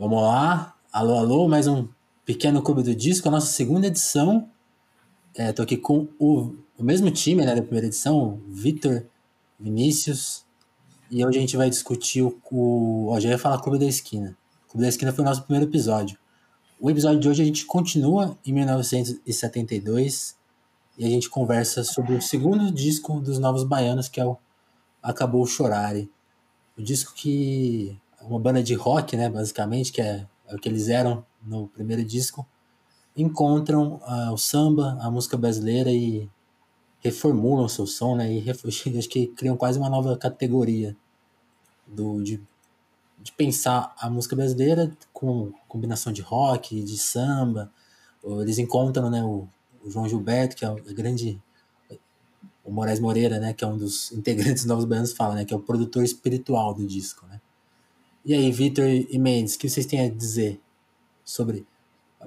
Vamos lá. Alô, alô, mais um pequeno clube do disco, a nossa segunda edição. É, tô aqui com o, o mesmo time né, da primeira edição, Vitor, Vinícius. E hoje a gente vai discutir o. o ó, já ia falar Clube da Esquina. O Clube da Esquina foi o nosso primeiro episódio. O episódio de hoje a gente continua em 1972 e a gente conversa sobre o segundo disco dos Novos Baianos, que é o Acabou Chorare. O disco que uma banda de rock, né, basicamente, que é, é o que eles eram no primeiro disco, encontram uh, o samba, a música brasileira e reformulam seu som, né, e acho que criam quase uma nova categoria do, de, de pensar a música brasileira com combinação de rock, de samba. Eles encontram, né, o, o João Gilberto, que é o grande o Moraes Moreira, né, que é um dos integrantes dos Novos Baianos, fala, né, que é o produtor espiritual do disco, né. E aí, Vitor e Mendes, o que vocês têm a dizer sobre.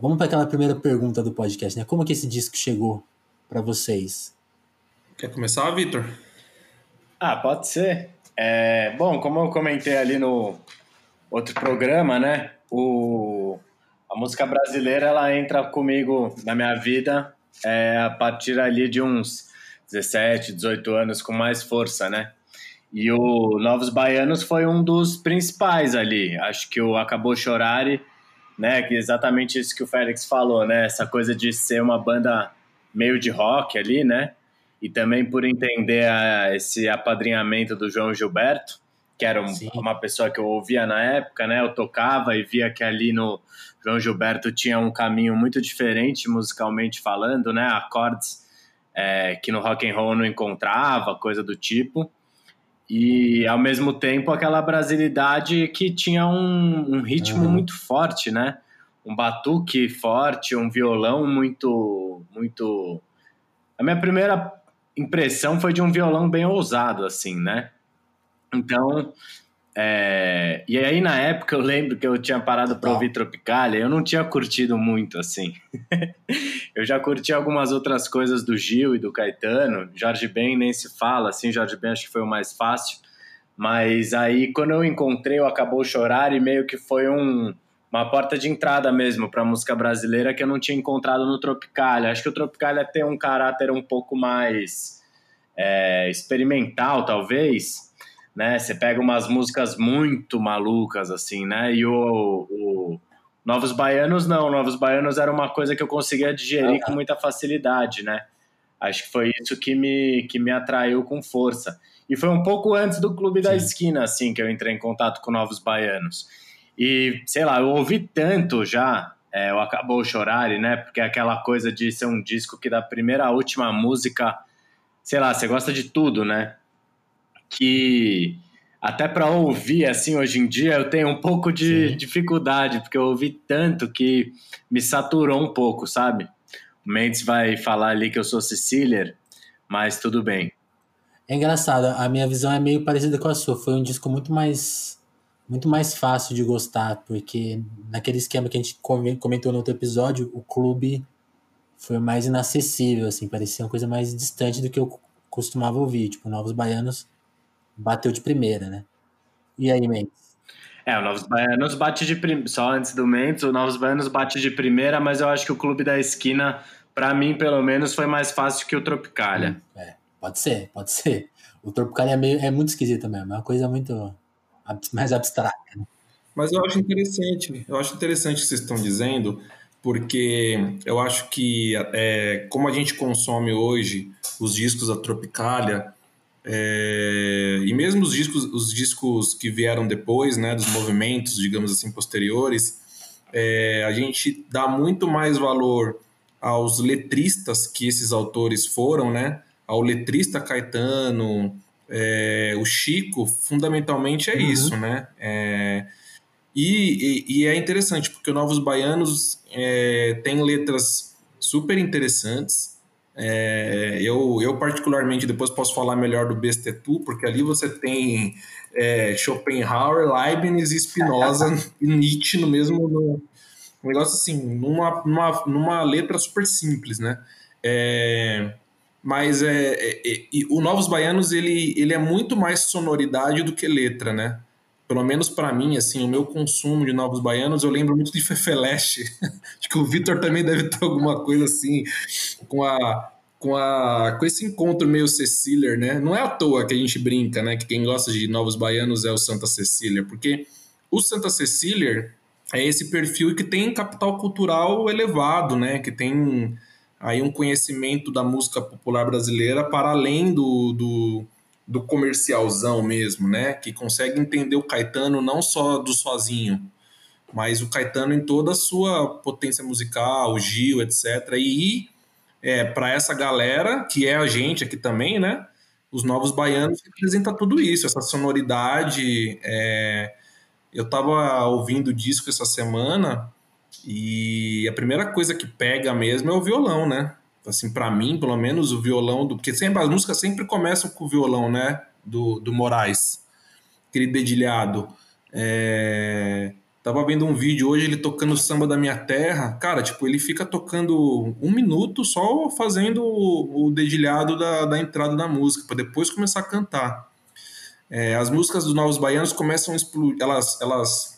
Vamos para aquela primeira pergunta do podcast, né? Como que esse disco chegou para vocês? Quer começar, Vitor? Ah, pode ser. É, bom, como eu comentei ali no outro programa, né? O, a música brasileira ela entra comigo na minha vida é, a partir ali de uns 17, 18 anos com mais força, né? E o Novos Baianos foi um dos principais ali. Acho que o Acabou Chorare, né? Que é exatamente isso que o Félix falou, né? Essa coisa de ser uma banda meio de rock ali, né? E também por entender a, esse apadrinhamento do João Gilberto, que era um, uma pessoa que eu ouvia na época, né? Eu tocava e via que ali no João Gilberto tinha um caminho muito diferente musicalmente falando, né? Acordes é, que no rock and roll não encontrava, coisa do tipo e ao mesmo tempo aquela brasilidade que tinha um, um ritmo uhum. muito forte, né? Um batuque forte, um violão muito, muito. A minha primeira impressão foi de um violão bem ousado, assim, né? Então, é, e aí, na época, eu lembro que eu tinha parado para ouvir Tropicália, eu não tinha curtido muito, assim. eu já curti algumas outras coisas do Gil e do Caetano, Jorge Ben nem se fala, assim, Jorge Ben acho que foi o mais fácil. Mas aí, quando eu encontrei o Acabou Chorar, e meio que foi um, uma porta de entrada mesmo para música brasileira que eu não tinha encontrado no Tropicália. Acho que o Tropicália tem um caráter um pouco mais é, experimental, talvez né? Você pega umas músicas muito malucas, assim, né? E o, o Novos Baianos, não. Novos Baianos era uma coisa que eu conseguia digerir com muita facilidade, né? Acho que foi isso que me, que me atraiu com força. E foi um pouco antes do Clube Sim. da Esquina, assim, que eu entrei em contato com Novos Baianos. E, sei lá, eu ouvi tanto já é, o Acabou Chorar, né? Porque é aquela coisa de ser um disco que da primeira à última música, sei lá, você gosta de tudo, né? Que até para ouvir assim hoje em dia eu tenho um pouco de Sim. dificuldade, porque eu ouvi tanto que me saturou um pouco, sabe? O Mendes vai falar ali que eu sou Sicilier, mas tudo bem. É engraçado, a minha visão é meio parecida com a sua. Foi um disco muito mais muito mais fácil de gostar, porque naquele esquema que a gente comentou no outro episódio, o clube foi mais inacessível, assim, parecia uma coisa mais distante do que eu costumava ouvir. Tipo, Novos Baianos bateu de primeira, né? E aí, Mendes? É, o Novos Baianos bate de primeira, só antes do Mendes, o Novos Baianos bate de primeira, mas eu acho que o Clube da Esquina, para mim, pelo menos, foi mais fácil que o Tropicália. Hum, é, pode ser, pode ser. O Tropicália é, meio, é muito esquisito mesmo, é uma coisa muito mais abstrata. Né? Mas eu acho interessante, eu acho interessante o que vocês estão dizendo, porque eu acho que é, como a gente consome hoje os discos da Tropicália, é, e mesmo os discos, os discos que vieram depois, né, dos movimentos, digamos assim, posteriores, é, a gente dá muito mais valor aos letristas que esses autores foram, né? Ao letrista Caetano, é, o Chico, fundamentalmente é uhum. isso, né? É, e, e, e, é interessante, porque o Novos Baianos é, tem letras super interessantes, é, eu, eu, particularmente, depois posso falar melhor do Bestetu, porque ali você tem é, Schopenhauer, Leibniz e Spinoza e Nietzsche no mesmo no, um negócio assim, numa, numa, numa letra super simples, né? É, mas é, é, é o Novos Baianos ele, ele é muito mais sonoridade do que letra, né? Pelo menos para mim, assim, o meu consumo de Novos Baianos, eu lembro muito de Fefeleste. Acho que o Vitor também deve ter alguma coisa assim, com a com, a, com esse encontro meio Cecília, né? Não é à toa que a gente brinca, né? Que quem gosta de Novos Baianos é o Santa Cecília, porque o Santa Cecília é esse perfil que tem capital cultural elevado, né? Que tem aí um conhecimento da música popular brasileira para além do, do, do comercialzão mesmo, né? Que consegue entender o Caetano não só do sozinho, mas o Caetano em toda a sua potência musical, o Gil, etc. E é, para essa galera, que é a gente aqui também, né? Os Novos Baianos representa tudo isso, essa sonoridade. É... Eu estava ouvindo o disco essa semana e a primeira coisa que pega mesmo é o violão, né? Assim, para mim, pelo menos, o violão do. Porque sempre, as músicas sempre começam com o violão, né? Do, do Moraes, aquele dedilhado. É... Tava vendo um vídeo hoje, ele tocando samba da minha terra. Cara, tipo, ele fica tocando um minuto só fazendo o, o dedilhado da, da entrada da música, para depois começar a cantar. É, as músicas dos Novos Baianos começam a explodir, elas, elas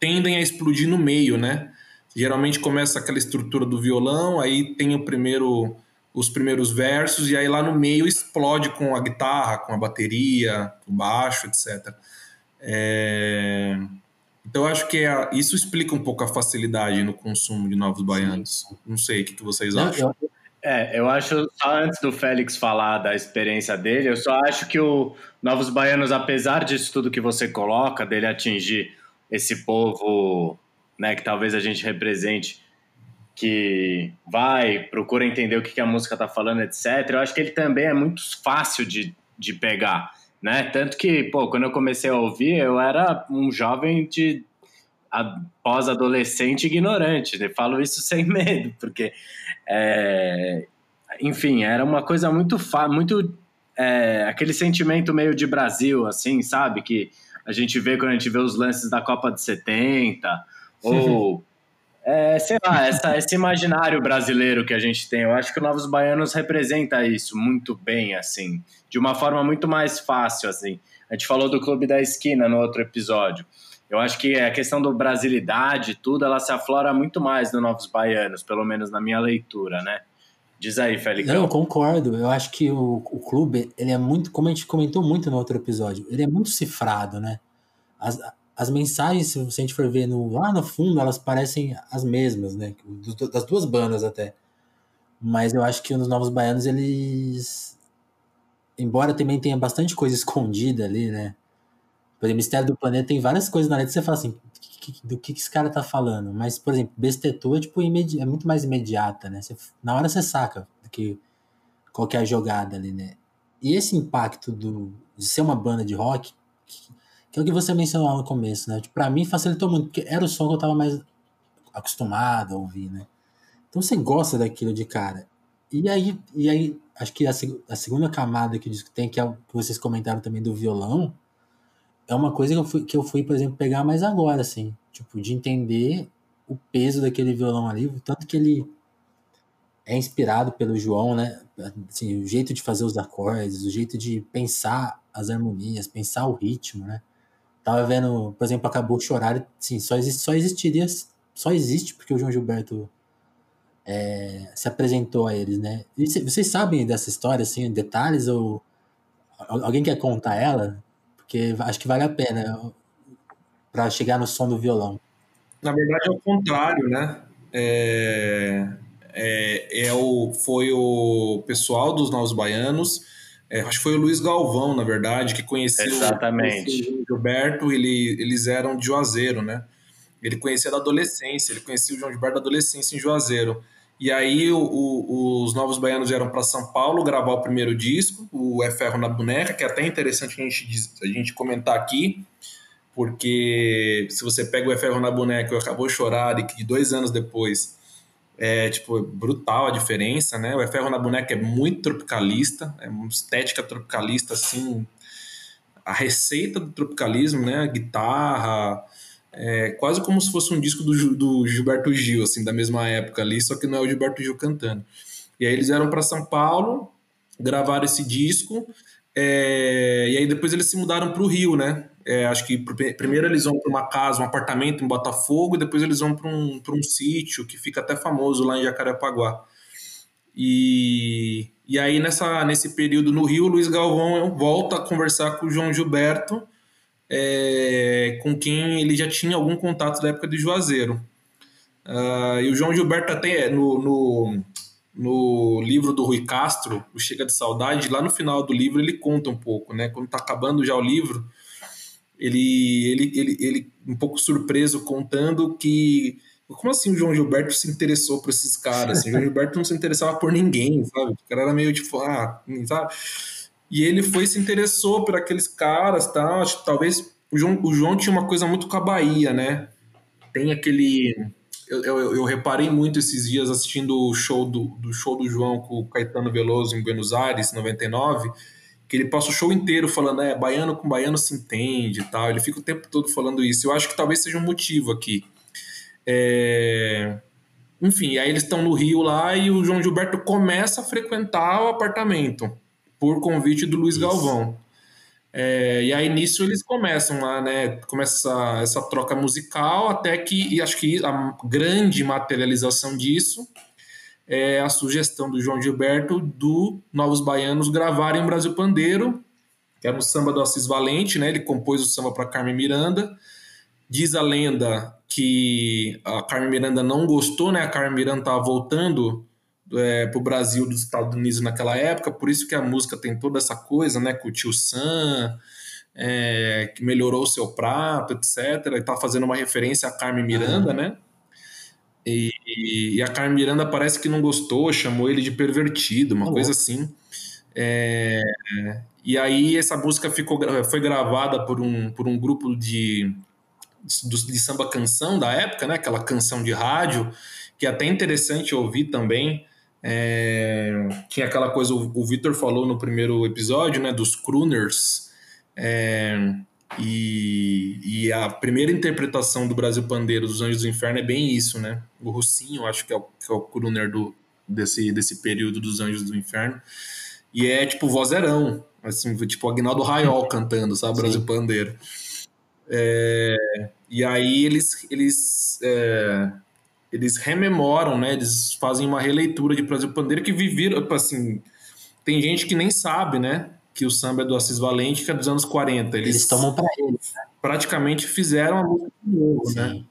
tendem a explodir no meio, né? Geralmente começa aquela estrutura do violão, aí tem o primeiro, os primeiros versos, e aí lá no meio explode com a guitarra, com a bateria, o baixo, etc. É... Então, eu acho que é, isso explica um pouco a facilidade no consumo de novos baianos. Não sei, o que, que vocês acham? É, eu acho, só antes do Félix falar da experiência dele, eu só acho que o Novos Baianos, apesar disso tudo que você coloca, dele atingir esse povo né, que talvez a gente represente, que vai, procura entender o que, que a música está falando, etc., eu acho que ele também é muito fácil de, de pegar né? Tanto que, pô, quando eu comecei a ouvir, eu era um jovem de pós-adolescente ignorante. Eu falo isso sem medo, porque, é, enfim, era uma coisa muito, muito é, aquele sentimento meio de Brasil, assim, sabe? Que a gente vê quando a gente vê os lances da Copa de 70, ou é, sei lá, essa, esse imaginário brasileiro que a gente tem. Eu acho que o Novos Baianos representa isso muito bem, assim, de uma forma muito mais fácil, assim. A gente falou do Clube da Esquina no outro episódio. Eu acho que a questão do brasilidade, tudo, ela se aflora muito mais no Novos Baianos, pelo menos na minha leitura, né? Diz aí, Félix. Não, eu concordo. Eu acho que o, o clube, ele é muito, como a gente comentou muito no outro episódio, ele é muito cifrado, né? As, as mensagens, se a gente for ver no, lá no fundo, elas parecem as mesmas, né? Das duas bandas até. Mas eu acho que nos Novos Baianos eles. Embora também tenha bastante coisa escondida ali, né? Por exemplo, Mistério do Planeta tem várias coisas na letra que você fala assim, do que, que esse cara tá falando. Mas, por exemplo, Bestetu é, tipo, é muito mais imediata, né? Você, na hora você saca do que qualquer jogada ali, né? E esse impacto do, de ser uma banda de rock, que é o que você mencionou lá no começo, né? Pra mim facilitou muito, porque era o som que eu tava mais acostumado a ouvir, né? Então você gosta daquilo de cara. E aí, e aí acho que a, a segunda camada que o disco tem, que é o que vocês comentaram também do violão, é uma coisa que eu fui, que eu fui por exemplo, pegar mais agora, assim. Tipo, de entender o peso daquele violão ali, tanto que ele é inspirado pelo João, né? Assim, o jeito de fazer os acordes, o jeito de pensar as harmonias, pensar o ritmo, né? Tava vendo, por exemplo, Acabou Chorar, sim, só, existe, só existiria, só existe porque o João Gilberto é, se apresentou a eles, né? E vocês sabem dessa história, assim, detalhes, ou alguém quer contar ela? Porque acho que vale a pena para chegar no som do violão. Na verdade é o contrário, né? É, é, é o, foi o pessoal dos Novos Baianos é, acho que foi o Luiz Galvão, na verdade, que conheceu, Exatamente. o Gilberto, ele, eles eram de Juazeiro, né? Ele conhecia da adolescência, ele conhecia o João Gilberto da adolescência em Juazeiro. E aí o, o, os Novos Baianos vieram para São Paulo gravar o primeiro disco, o É Ferro na Boneca, que é até interessante a gente, a gente comentar aqui, porque se você pega o É Ferro na Boneca e Acabou Chorar, e que dois anos depois é, tipo, brutal a diferença, né? O É Ferro na Boneca é muito tropicalista, é uma estética tropicalista, assim, a receita do tropicalismo, né? A guitarra, é quase como se fosse um disco do, do Gilberto Gil, assim, da mesma época ali, só que não é o Gilberto Gil cantando. E aí eles vieram para São Paulo, gravaram esse disco, é, e aí depois eles se mudaram para o Rio, né? É, acho que primeiro eles vão para uma casa, um apartamento em Botafogo, e depois eles vão para um, um sítio que fica até famoso lá em Jacarepaguá. E, e aí, nessa, nesse período no Rio, o Luiz Galvão volta a conversar com o João Gilberto, é, com quem ele já tinha algum contato da época de Juazeiro. Uh, e o João Gilberto até no, no, no, livro do Rui Castro, o Chega de Saudade, lá no final do livro ele conta um pouco, né? Quando está acabando já o livro, ele, ele, ele, ele um pouco surpreso contando que como assim o João Gilberto se interessou por esses caras? Assim, o João Gilberto não se interessava por ninguém, sabe? O cara era meio tipo, ah, sabe? E ele foi se interessou por aqueles caras. Tá? Talvez o João, o João tinha uma coisa muito com a Bahia, né? Tem aquele eu, eu, eu, reparei muito esses dias assistindo o show do, do show do João com o Caetano Veloso em Buenos Aires, 99, que ele passa o show inteiro falando, é, baiano com baiano se entende e tal. Ele fica o tempo todo falando isso. Eu acho que talvez seja um motivo aqui. É... Enfim, aí eles estão no Rio lá e o João Gilberto começa a frequentar o apartamento por convite do Luiz isso. Galvão. É, e aí nisso eles começam lá, né? Começa essa, essa troca musical, até que, e acho que a grande materialização disso é a sugestão do João Gilberto do Novos Baianos gravarem o Brasil Pandeiro, que era um samba do Assis Valente, né? Ele compôs o samba para Carmen Miranda. Diz a lenda que a Carmen Miranda não gostou, né? A Carmen Miranda estava voltando é, para o Brasil dos Estados Unidos naquela época, por isso que a música tem toda essa coisa, né, com o tio Sam, é, que melhorou o seu prato, etc. E tá fazendo uma referência a Carmen Miranda, né? E, e, a Carmen Miranda parece que não gostou, chamou ele de pervertido, uma uhum. coisa assim. É, e aí essa música ficou, foi gravada por um, por um grupo de, de, de samba canção da época, né? Aquela canção de rádio, que é até interessante ouvir também. É, tinha aquela coisa, o, o Victor falou no primeiro episódio, né, dos crooners. É, e, e, a primeira interpretação do Brasil Pandeiro dos Anjos do Inferno é bem isso, né? O Russinho, acho que é o, que é o crooner do, desse, desse período dos Anjos do Inferno. E é tipo vozerão, assim, tipo Agnaldo Raiol cantando, sabe? Brasil Sim. Pandeiro. É, e aí eles, eles é, eles rememoram, né? Eles fazem uma releitura de Brasil Pandeiro que viveram, tipo assim, tem gente que nem sabe, né? Que o samba é do Assis Valente, que é dos anos 40. Eles, eles tomam para eles. Né? Praticamente fizeram a música de novo, né?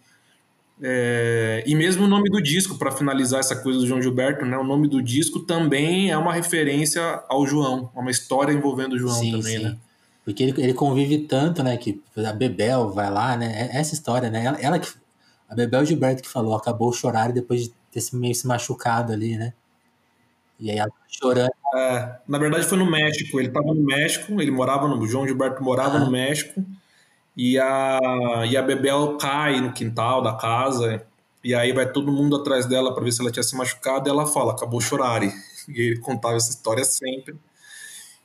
É, e mesmo o nome do disco, para finalizar essa coisa do João Gilberto, né? O nome do disco também é uma referência ao João, uma história envolvendo o João sim, também, sim. né? Porque ele, ele convive tanto, né? Que a Bebel vai lá, né? É, essa história, né? Ela, ela que a Bebel Gilberto que falou, acabou chorar depois de ter se meio se machucado ali, né? E aí ela tá chorando. É, na verdade foi no México, ele estava no México, ele morava no. João Gilberto morava ah. no México, e a, e a Bebel cai no quintal da casa, e aí vai todo mundo atrás dela para ver se ela tinha se machucado, e ela fala, acabou chorar. E, e ele contava essa história sempre.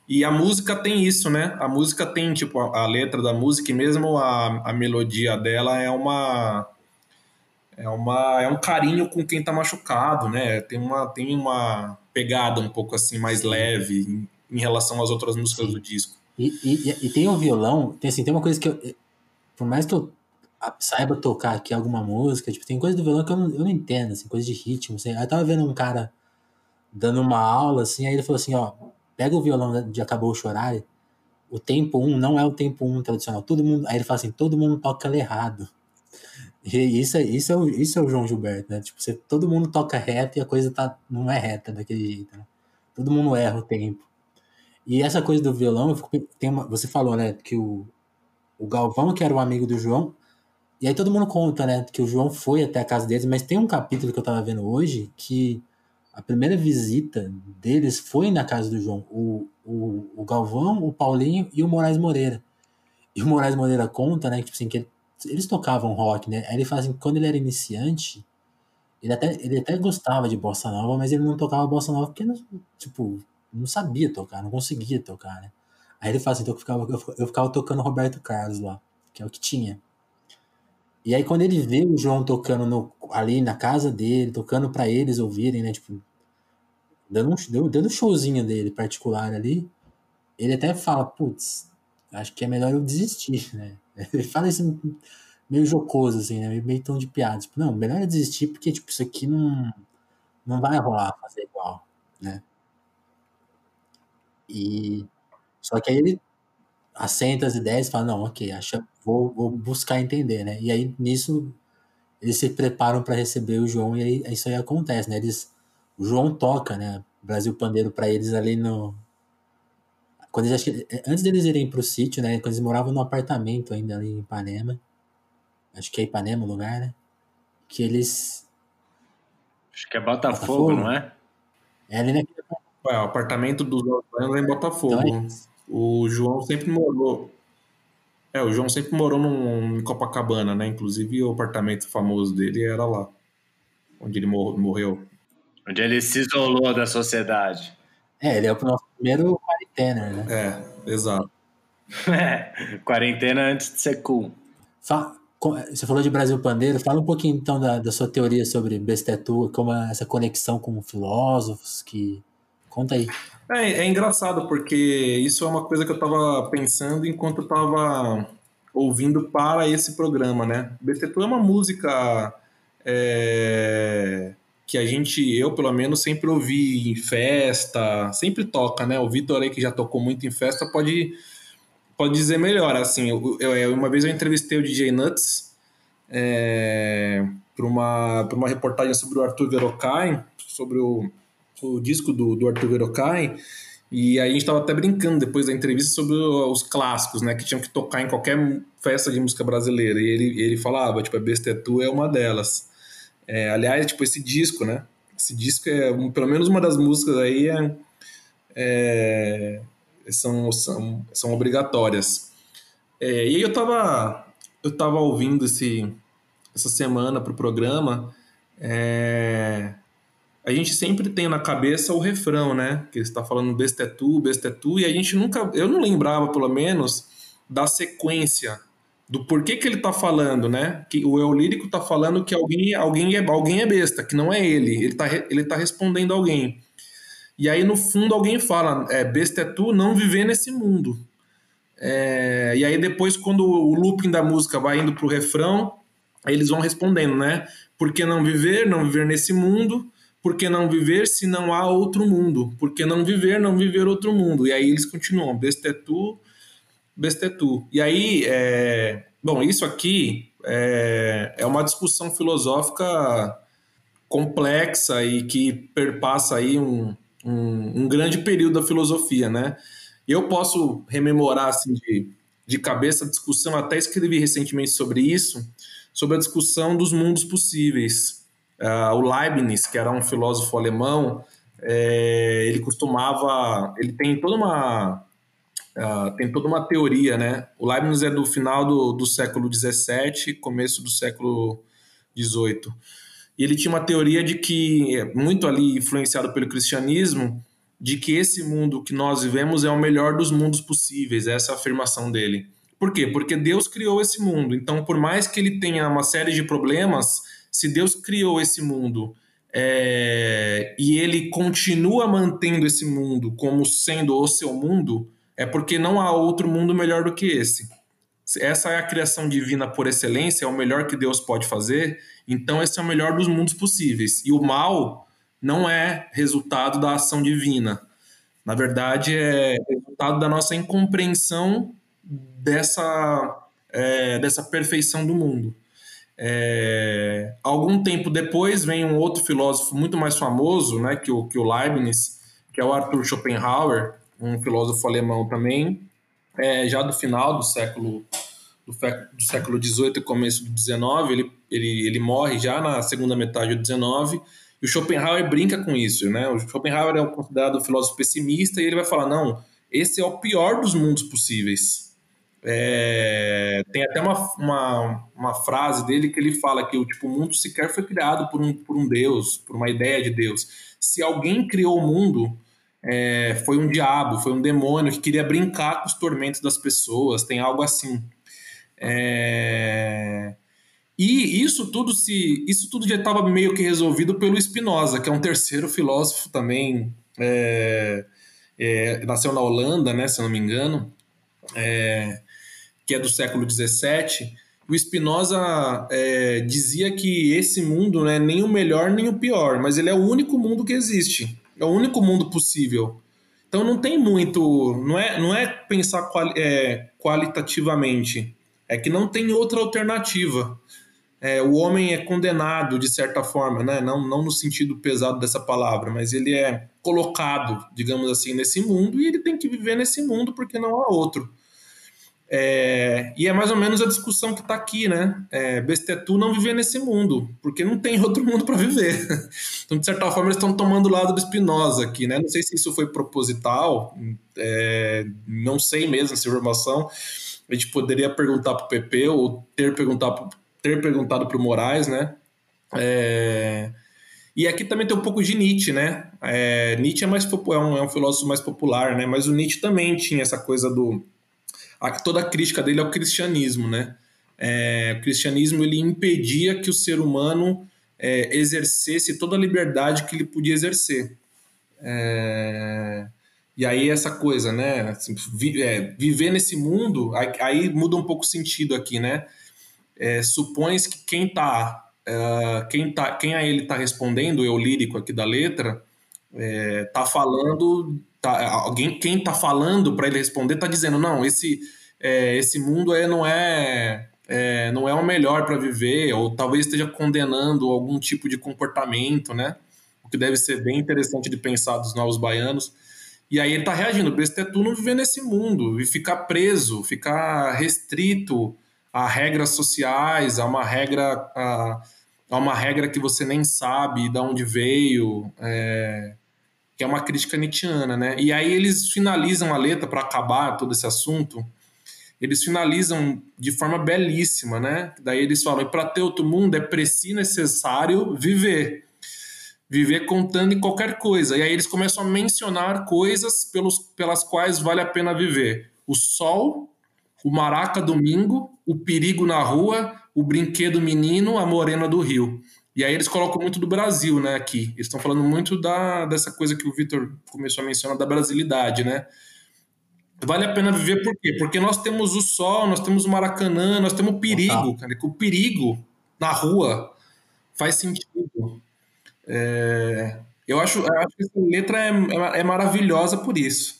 E a música tem isso, né? A música tem, tipo, a, a letra da música e mesmo a, a melodia dela é uma é, uma, é um carinho com quem tá machucado, né? Tem uma, tem uma pegada um pouco assim mais leve em, em relação às outras músicas do disco. E, e, e, tem o violão, tem assim, tem uma coisa que eu, por mais que eu saiba tocar aqui alguma música, tipo, tem coisa do violão que eu não, eu não entendo, assim, coisa de ritmo, assim. Aí eu tava vendo um cara dando uma aula, assim, aí ele falou assim, ó, pega o violão de Acabou Chorar, o tempo 1 um não é o tempo 1 um tradicional, todo mundo, aí ele fala assim, todo mundo toca errado. E isso é, isso, é o, isso é o João Gilberto, né? Tipo, você, todo mundo toca reto e a coisa tá, não é reta daquele jeito, né? Todo mundo erra o tempo. E essa coisa do violão, fico, tem uma, você falou, né, que o, o Galvão, que era o amigo do João, e aí todo mundo conta, né, que o João foi até a casa deles, mas tem um capítulo que eu tava vendo hoje que a primeira visita deles foi na casa do João. O, o, o Galvão, o Paulinho e o Moraes Moreira. E o Moraes Moreira conta, né, que, tipo assim, que ele eles tocavam rock, né? Aí ele fala assim, quando ele era iniciante, ele até, ele até gostava de bossa nova, mas ele não tocava bossa nova porque, não, tipo, não sabia tocar, não conseguia tocar, né? Aí ele fala assim, então eu ficava, eu ficava tocando Roberto Carlos lá, que é o que tinha. E aí quando ele vê o João tocando no, ali na casa dele, tocando para eles ouvirem, né? Tipo, dando um, dando um showzinho dele particular ali, ele até fala, putz, acho que é melhor eu desistir, né? Ele fala isso meio jocoso, assim, né? Meio tom de piada. Tipo, não, melhor eu desistir porque, tipo, isso aqui não, não vai rolar fazer igual, né? E só que aí ele assenta as ideias e fala, não, ok, acha, vou, vou buscar entender, né? E aí nisso eles se preparam para receber o João e aí isso aí acontece, né? Eles, o João toca, né? Brasil Pandeiro para eles ali no quando eles, antes deles irem pro sítio, né? Quando eles moravam no apartamento ainda ali em Ipanema. Acho que é Ipanema o lugar, né? Que eles. Acho que é Botafogo, Botafogo? não é? É ali naquele. É, o apartamento dos Osvaldo é em Botafogo. Então é o João sempre morou. É, o João sempre morou num, em Copacabana, né? Inclusive o apartamento famoso dele era lá. Onde ele morreu. Onde ele se isolou da sociedade. É, ele é o nosso primeiro quarentena, né? É, exato. É, quarentena antes de ser cool. Você falou de Brasil Pandeiro, fala um pouquinho então da, da sua teoria sobre Bestetu, como é essa conexão com filósofos que. Conta aí. É, é engraçado, porque isso é uma coisa que eu estava pensando enquanto eu estava ouvindo para esse programa, né? Bestetu é uma música é, que a gente, eu pelo menos, sempre ouvi em festa, sempre toca, né? O Vitor aí, que já tocou muito em festa, pode, pode dizer melhor. Assim, eu, eu uma vez eu entrevistei o DJ Nuts é, para uma, uma reportagem sobre o Arthur Verocai, sobre o, o disco do, do Arthur Verocai, e aí a gente estava até brincando depois da entrevista sobre os clássicos, né? Que tinham que tocar em qualquer festa de música brasileira. E ele, ele falava, tipo, a Bestetu é uma delas. É, aliás, tipo, esse disco, né? Esse disco é, pelo menos uma das músicas aí é, é, são, são, são obrigatórias. É, e aí eu tava, eu tava ouvindo esse, essa semana pro programa, é, a gente sempre tem na cabeça o refrão, né? Que está falando bestetu, bestetu, e a gente nunca, eu não lembrava pelo menos da sequência do porquê que ele está falando, né? Que o eu lírico está falando que alguém, alguém, é, alguém é besta, que não é ele. Ele está ele tá respondendo alguém. E aí, no fundo, alguém fala: é, besta é tu não viver nesse mundo. É, e aí, depois, quando o looping da música vai indo para o refrão, eles vão respondendo, né? Por que não viver? Não viver nesse mundo. Por que não viver se não há outro mundo? Por que não viver? Não viver outro mundo. E aí eles continuam: besta é tu Bestetu. E aí, é, bom, isso aqui é, é uma discussão filosófica complexa e que perpassa aí um, um, um, grande período da filosofia, né? Eu posso rememorar assim de, de cabeça a discussão, até escrevi recentemente sobre isso, sobre a discussão dos mundos possíveis. Uh, o Leibniz, que era um filósofo alemão, é, ele costumava, ele tem toda uma Uh, tem toda uma teoria, né? O Leibniz é do final do, do século XVII, começo do século XVIII. E ele tinha uma teoria de que, muito ali influenciado pelo cristianismo, de que esse mundo que nós vivemos é o melhor dos mundos possíveis, essa é a afirmação dele. Por quê? Porque Deus criou esse mundo. Então, por mais que ele tenha uma série de problemas, se Deus criou esse mundo é, e ele continua mantendo esse mundo como sendo o seu mundo, é porque não há outro mundo melhor do que esse. Essa é a criação divina por excelência, é o melhor que Deus pode fazer, então esse é o melhor dos mundos possíveis. E o mal não é resultado da ação divina. Na verdade, é resultado da nossa incompreensão dessa, é, dessa perfeição do mundo. É, algum tempo depois vem um outro filósofo muito mais famoso né, que, o, que o Leibniz, que é o Arthur Schopenhauer, um filósofo alemão também, é, já do final do século do, do século XVIII e começo do XIX, ele, ele, ele morre já na segunda metade do XIX, e o Schopenhauer brinca com isso, né? O Schopenhauer é considerado um filósofo pessimista e ele vai falar, não, esse é o pior dos mundos possíveis. É, tem até uma, uma, uma, frase dele que ele fala que o tipo, o mundo sequer foi criado por um, por um Deus, por uma ideia de Deus. Se alguém criou o mundo, é, foi um diabo, foi um demônio que queria brincar com os tormentos das pessoas, tem algo assim. É... E isso tudo se isso tudo já estava meio que resolvido pelo Spinoza, que é um terceiro filósofo também, é, é, nasceu na Holanda, né, se eu não me engano, é, que é do século XVII, o Spinoza é, dizia que esse mundo não é nem o melhor nem o pior, mas ele é o único mundo que existe. É o único mundo possível. Então não tem muito. Não é, não é pensar quali, é, qualitativamente. É que não tem outra alternativa. É, o homem é condenado de certa forma, né? não, não no sentido pesado dessa palavra, mas ele é colocado, digamos assim, nesse mundo e ele tem que viver nesse mundo porque não há outro. É, e é mais ou menos a discussão que está aqui, né? É, Bestetu não viver nesse mundo, porque não tem outro mundo para viver. Então, de certa forma, eles estão tomando o lado do Spinoza aqui, né? Não sei se isso foi proposital, é, não sei mesmo essa informação. A gente poderia perguntar para o PP ou ter perguntado, ter perguntado para o Moraes, né? É, e aqui também tem um pouco de Nietzsche, né? É, Nietzsche é, mais, é, um, é um filósofo mais popular, né? Mas o Nietzsche também tinha essa coisa do a, toda a crítica dele é o cristianismo, né? É, o cristianismo ele impedia que o ser humano é, exercesse toda a liberdade que ele podia exercer. É, e aí essa coisa, né? Assim, vi, é, viver nesse mundo, aí, aí, muda um pouco o sentido aqui, né? É, supõe que quem tá, é, quem tá, quem a ele está respondendo, eu lírico aqui da letra, está falando tá, alguém quem está falando para ele responder está dizendo não esse é, esse mundo é, não é, é não é o melhor para viver ou talvez esteja condenando algum tipo de comportamento né? O que deve ser bem interessante de pensar dos novos baianos. E aí ele está reagindo besta é tu não viver nesse mundo e ficar preso ficar restrito a regras sociais a uma regra a uma regra que você nem sabe de onde veio é, que é uma crítica nietzschiana, né? E aí eles finalizam a letra para acabar todo esse assunto. Eles finalizam de forma belíssima, né? Daí eles falam: para ter outro mundo é preciso necessário viver. Viver contando em qualquer coisa. E aí eles começam a mencionar coisas pelos, pelas quais vale a pena viver: o sol, o maraca domingo, o perigo na rua, o brinquedo menino, a morena do rio. E aí eles colocam muito do Brasil, né, aqui. Eles estão falando muito da, dessa coisa que o Vitor começou a mencionar, da brasilidade, né? Vale a pena viver por quê? Porque nós temos o sol, nós temos o Maracanã, nós temos o perigo, cara. Que o perigo na rua faz sentido. É, eu, acho, eu acho que essa letra é, é, é maravilhosa por isso.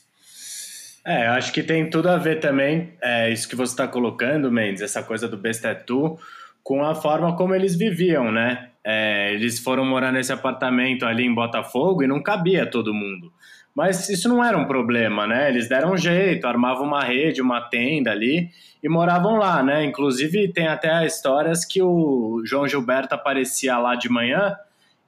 É, eu acho que tem tudo a ver também, é, isso que você está colocando, Mendes, essa coisa do Bestetu, com a forma como eles viviam, né? É, eles foram morar nesse apartamento ali em Botafogo e não cabia todo mundo. Mas isso não era um problema, né? Eles deram um jeito, armavam uma rede, uma tenda ali e moravam lá, né? Inclusive tem até histórias que o João Gilberto aparecia lá de manhã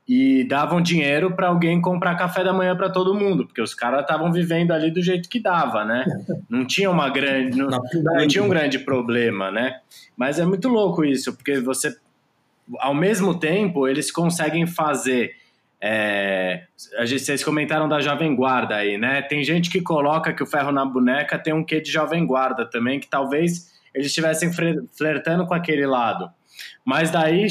e davam dinheiro para alguém comprar café da manhã para todo mundo, porque os caras estavam vivendo ali do jeito que dava, né? Não tinha uma grande, não, não tinha um grande problema, né? Mas é muito louco isso, porque você ao mesmo tempo, eles conseguem fazer. É, vocês comentaram da Jovem Guarda aí, né? Tem gente que coloca que o ferro na boneca tem um quê de Jovem Guarda também, que talvez eles estivessem flertando com aquele lado. Mas daí,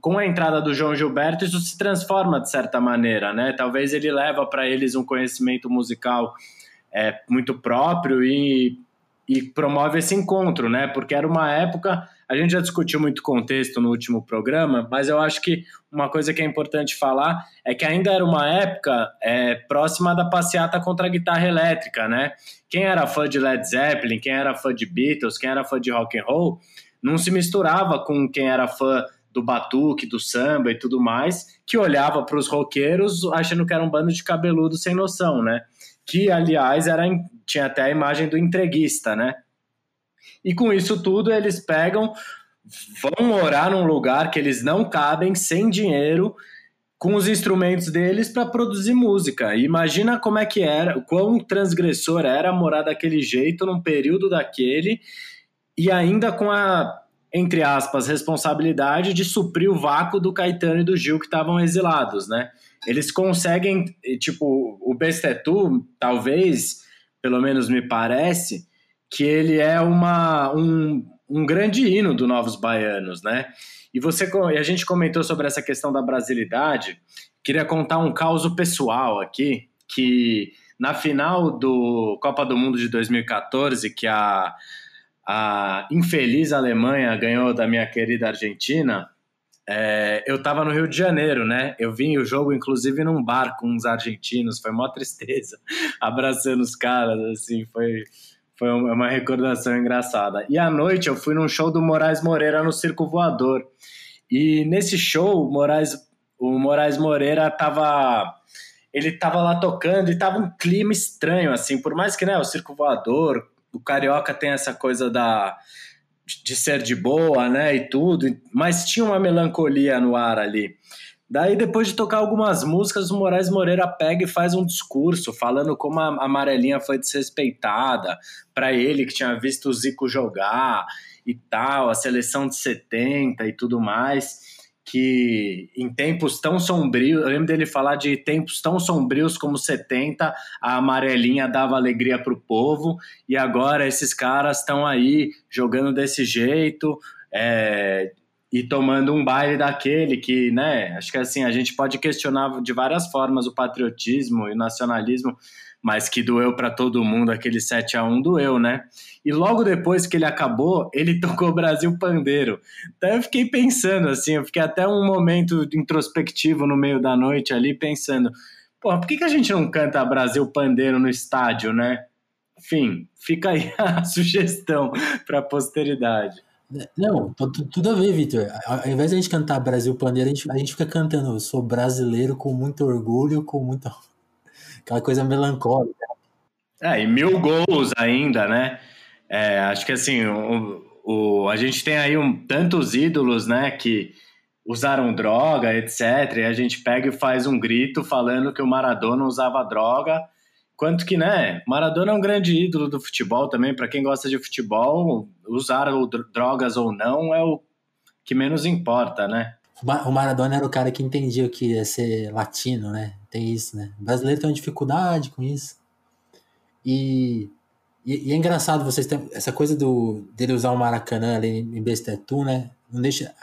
com a entrada do João Gilberto, isso se transforma de certa maneira, né? Talvez ele leva para eles um conhecimento musical é, muito próprio e, e promove esse encontro, né? Porque era uma época a gente já discutiu muito contexto no último programa, mas eu acho que uma coisa que é importante falar é que ainda era uma época é, próxima da passeata contra a guitarra elétrica, né? Quem era fã de Led Zeppelin, quem era fã de Beatles, quem era fã de rock and roll, não se misturava com quem era fã do batuque, do samba e tudo mais, que olhava para os roqueiros achando que era um bando de cabeludo sem noção, né? Que, aliás, era, tinha até a imagem do entreguista, né? E com isso tudo, eles pegam, vão morar num lugar que eles não cabem, sem dinheiro, com os instrumentos deles para produzir música. Imagina como é que era, quão transgressor era morar daquele jeito num período daquele e ainda com a entre aspas, responsabilidade de suprir o vácuo do Caetano e do Gil que estavam exilados, né? Eles conseguem, tipo, o Bestetu, talvez, pelo menos me parece, que ele é uma, um, um grande hino do Novos Baianos, né? E você e a gente comentou sobre essa questão da brasilidade. Queria contar um caso pessoal aqui, que na final do Copa do Mundo de 2014, que a, a infeliz Alemanha ganhou da minha querida Argentina, é, eu estava no Rio de Janeiro, né? Eu vim o jogo, inclusive, num bar com uns argentinos, foi mó tristeza, abraçando os caras, assim, foi, foi uma recordação engraçada. E à noite eu fui num show do Moraes Moreira no Circo Voador. E nesse show, o Moraes, o Moraes Moreira tava. Ele tava lá tocando e tava um clima estranho, assim, por mais que né, o Circo Voador, o Carioca tem essa coisa da de ser de boa, né, e tudo, mas tinha uma melancolia no ar ali. Daí, depois de tocar algumas músicas, o Moraes Moreira pega e faz um discurso falando como a amarelinha foi desrespeitada para ele que tinha visto o Zico jogar e tal, a seleção de 70 e tudo mais que em tempos tão sombrios, eu lembro dele falar de tempos tão sombrios como 70, a amarelinha dava alegria para o povo, e agora esses caras estão aí jogando desse jeito, é, e tomando um baile daquele que, né, acho que assim, a gente pode questionar de várias formas o patriotismo e o nacionalismo, mas que doeu para todo mundo, aquele 7 a 1 doeu, né? E logo depois que ele acabou, ele tocou Brasil Pandeiro. Então eu fiquei pensando assim, eu fiquei até um momento introspectivo no meio da noite ali pensando, pô, por que, que a gente não canta Brasil Pandeiro no estádio, né? Enfim, fica aí a sugestão para a posteridade. Não, tudo a ver, Vitor. Ao invés de a gente cantar Brasil Pandeiro, a gente, a gente fica cantando Sou brasileiro com muito orgulho, com muito aquela coisa melancólica. É, e mil gols ainda, né? É, acho que assim, o, o, a gente tem aí um, tantos ídolos, né, que usaram droga, etc. E a gente pega e faz um grito falando que o Maradona usava droga. Quanto que, né? Maradona é um grande ídolo do futebol também. Para quem gosta de futebol, usar drogas ou não é o que menos importa, né? O Maradona era o cara que entendia o que ia ser latino, né? Tem isso, né? O brasileiro tem uma dificuldade com isso. E, e, e é engraçado vocês terem essa coisa do dele usar o Maracanã ali em Bestetu, né? Não deixa.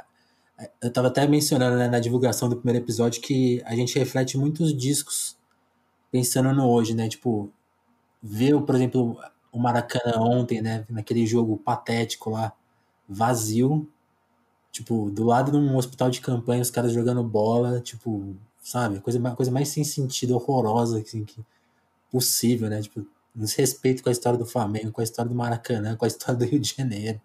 Eu tava até mencionando né, na divulgação do primeiro episódio que a gente reflete muitos discos pensando no hoje, né? Tipo, ver, por exemplo, o Maracanã ontem, né? Naquele jogo patético lá, vazio, Tipo, do lado de um hospital de campanha, os caras jogando bola, tipo, sabe? Coisa, coisa mais sem sentido, horrorosa assim, que possível, né? Tipo, respeito com a história do Flamengo, com a história do Maracanã, com a história do Rio de Janeiro.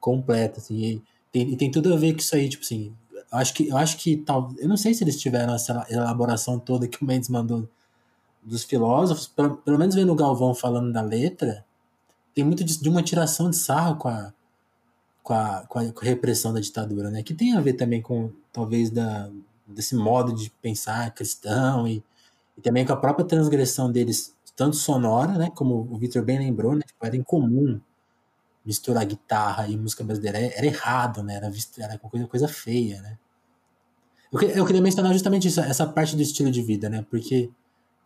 Completa, assim. E tem, e tem tudo a ver com isso aí, tipo assim. Acho que, eu acho que tal. Eu não sei se eles tiveram essa elaboração toda que o Mendes mandou dos filósofos, pelo, pelo menos vendo o Galvão falando da letra, tem muito de, de uma tiração de sarro com a, com a, com a, repressão da ditadura, né? Que tem a ver também com, talvez, da, desse modo de pensar cristão e, e também com a própria transgressão deles, tanto sonora, né? Como o Victor bem lembrou, né? Tipo, era incomum misturar guitarra e música brasileira. Era, era errado, né? Era, era coisa, coisa feia, né? Eu, eu queria mencionar justamente isso, essa parte do estilo de vida, né? Porque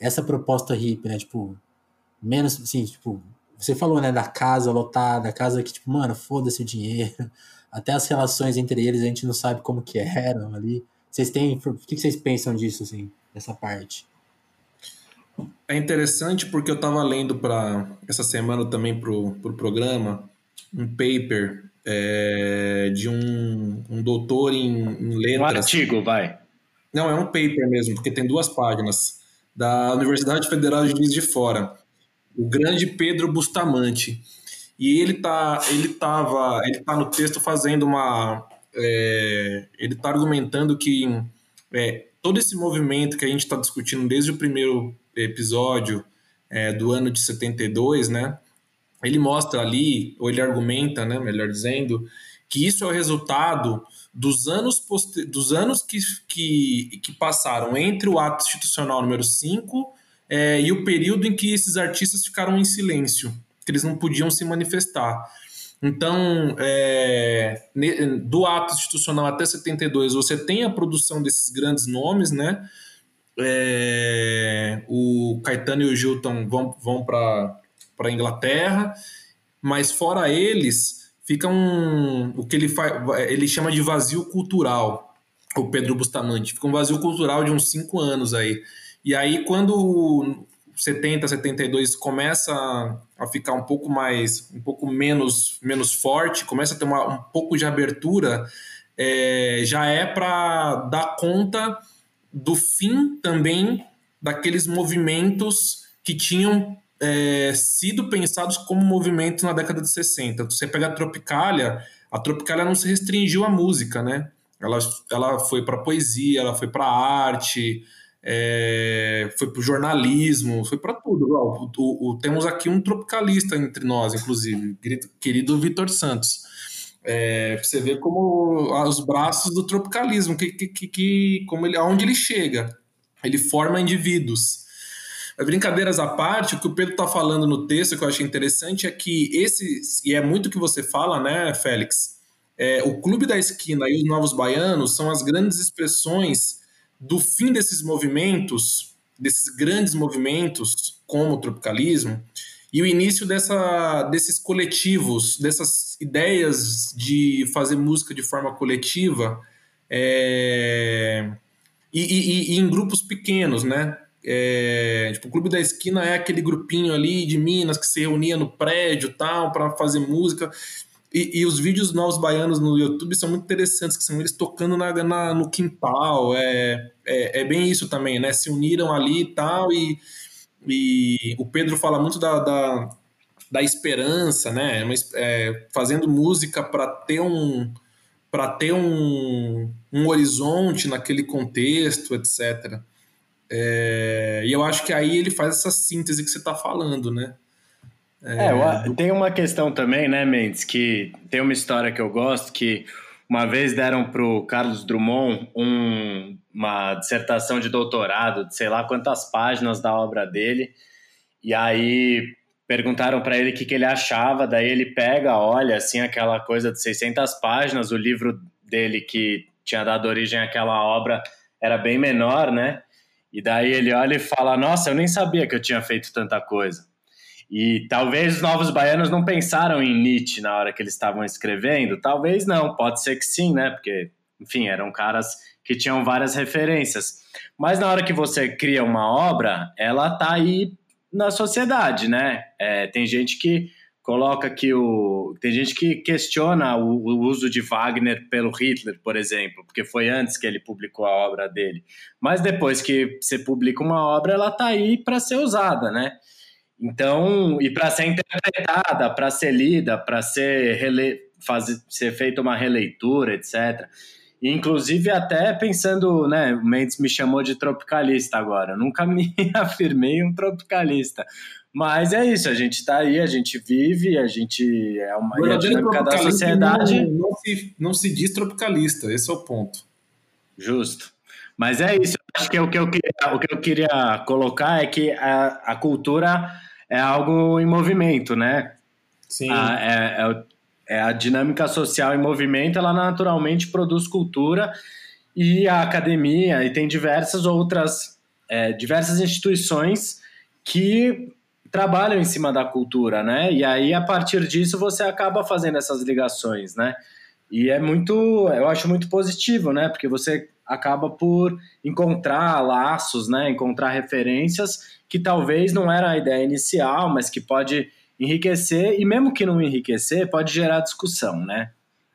essa proposta hippie, né? Tipo, menos, assim, tipo, você falou, né, da casa lotada, casa que, tipo, mano, foda-se o dinheiro. Até as relações entre eles a gente não sabe como que eram ali. Vocês têm. O que vocês pensam disso, assim, dessa parte? É interessante porque eu estava lendo para essa semana também pro, pro programa um paper é, de um, um doutor em, em letras. Um artigo, vai. Não, é um paper mesmo, porque tem duas páginas, da Universidade Federal de Juiz de Fora o grande Pedro Bustamante. E ele tá, ele tava, ele tá no texto fazendo uma, é, ele tá argumentando que é, todo esse movimento que a gente está discutindo desde o primeiro episódio é, do ano de 72, né? Ele mostra ali, ou ele argumenta, né, melhor dizendo, que isso é o resultado dos anos, dos anos que, que, que passaram entre o ato institucional número 5 é, e o período em que esses artistas ficaram em silêncio, que eles não podiam se manifestar. Então, é, do ato institucional até 72, você tem a produção desses grandes nomes, né? É, o Caetano e o Gilton vão, vão para a Inglaterra, mas fora eles, fica um, o que ele, faz, ele chama de vazio cultural, o Pedro Bustamante. Fica um vazio cultural de uns cinco anos aí. E aí, quando 70, 72 começa a ficar um pouco mais, um pouco menos, menos forte, começa a ter uma, um pouco de abertura, é, já é para dar conta do fim também daqueles movimentos que tinham é, sido pensados como movimentos na década de 60. Você pega a Tropicália, a Tropicália não se restringiu à música, né? Ela, ela foi para poesia, ela foi para arte, é, foi para jornalismo, foi para tudo. O, o, o, temos aqui um tropicalista entre nós, inclusive, querido Vitor Santos. É, você ver como os braços do tropicalismo, que, que, que, como ele, aonde ele chega. Ele forma indivíduos. Brincadeiras à parte, o que o Pedro está falando no texto que eu achei interessante é que esse, e é muito que você fala, né, Félix? É, o Clube da Esquina e os Novos Baianos são as grandes expressões do fim desses movimentos, desses grandes movimentos, como o tropicalismo, e o início dessa, desses coletivos, dessas ideias de fazer música de forma coletiva é, e, e, e, em grupos pequenos, né? É, tipo, o Clube da Esquina é aquele grupinho ali de Minas que se reunia no prédio tal para fazer música. E, e, os vídeos novos baianos no YouTube são muito interessantes, que são eles tocando na, na no quintal. É, é, é, bem isso também, né? Se uniram ali e tal, e, o Pedro fala muito da, da, da esperança, né? É, fazendo música para ter um para ter um, um horizonte naquele contexto, etc. É, e eu acho que aí ele faz essa síntese que você está falando, né? É, é, tem uma questão também, né, Mendes, que tem uma história que eu gosto que uma vez deram para o Carlos Drummond um, uma dissertação de doutorado de sei lá quantas páginas da obra dele, e aí perguntaram para ele o que, que ele achava, daí ele pega, olha, assim, aquela coisa de 600 páginas, o livro dele que tinha dado origem àquela obra era bem menor, né? E daí ele olha e fala: Nossa, eu nem sabia que eu tinha feito tanta coisa. E talvez os novos baianos não pensaram em Nietzsche na hora que eles estavam escrevendo, talvez não, pode ser que sim, né? Porque, enfim, eram caras que tinham várias referências. Mas na hora que você cria uma obra, ela tá aí na sociedade, né? É, tem gente que coloca que o. Tem gente que questiona o, o, uso de Wagner pelo Hitler, por exemplo, porque foi antes que ele publicou a obra dele. Mas depois que você publica uma obra, ela tá aí para ser usada, né? Então, e para ser interpretada, para ser lida, para ser, rele... fazer, ser feita uma releitura, etc. Inclusive, até pensando, né, o Mendes me chamou de tropicalista agora. Eu nunca me afirmei um tropicalista. Mas é isso, a gente está aí, a gente vive, a gente é uma a dinâmica da sociedade. Não, não, se, não se diz tropicalista, esse é o ponto. Justo. Mas é isso, acho que o que eu queria, o que eu queria colocar é que a, a cultura é algo em movimento, né? Sim. A, é, é, é, a dinâmica social em movimento, ela naturalmente produz cultura e a academia e tem diversas outras, é, diversas instituições que trabalham em cima da cultura, né? E aí, a partir disso, você acaba fazendo essas ligações, né? E é muito, eu acho muito positivo, né? Porque você acaba por encontrar laços, né? Encontrar referências que talvez não era a ideia inicial, mas que pode enriquecer, e mesmo que não enriquecer, pode gerar discussão, né?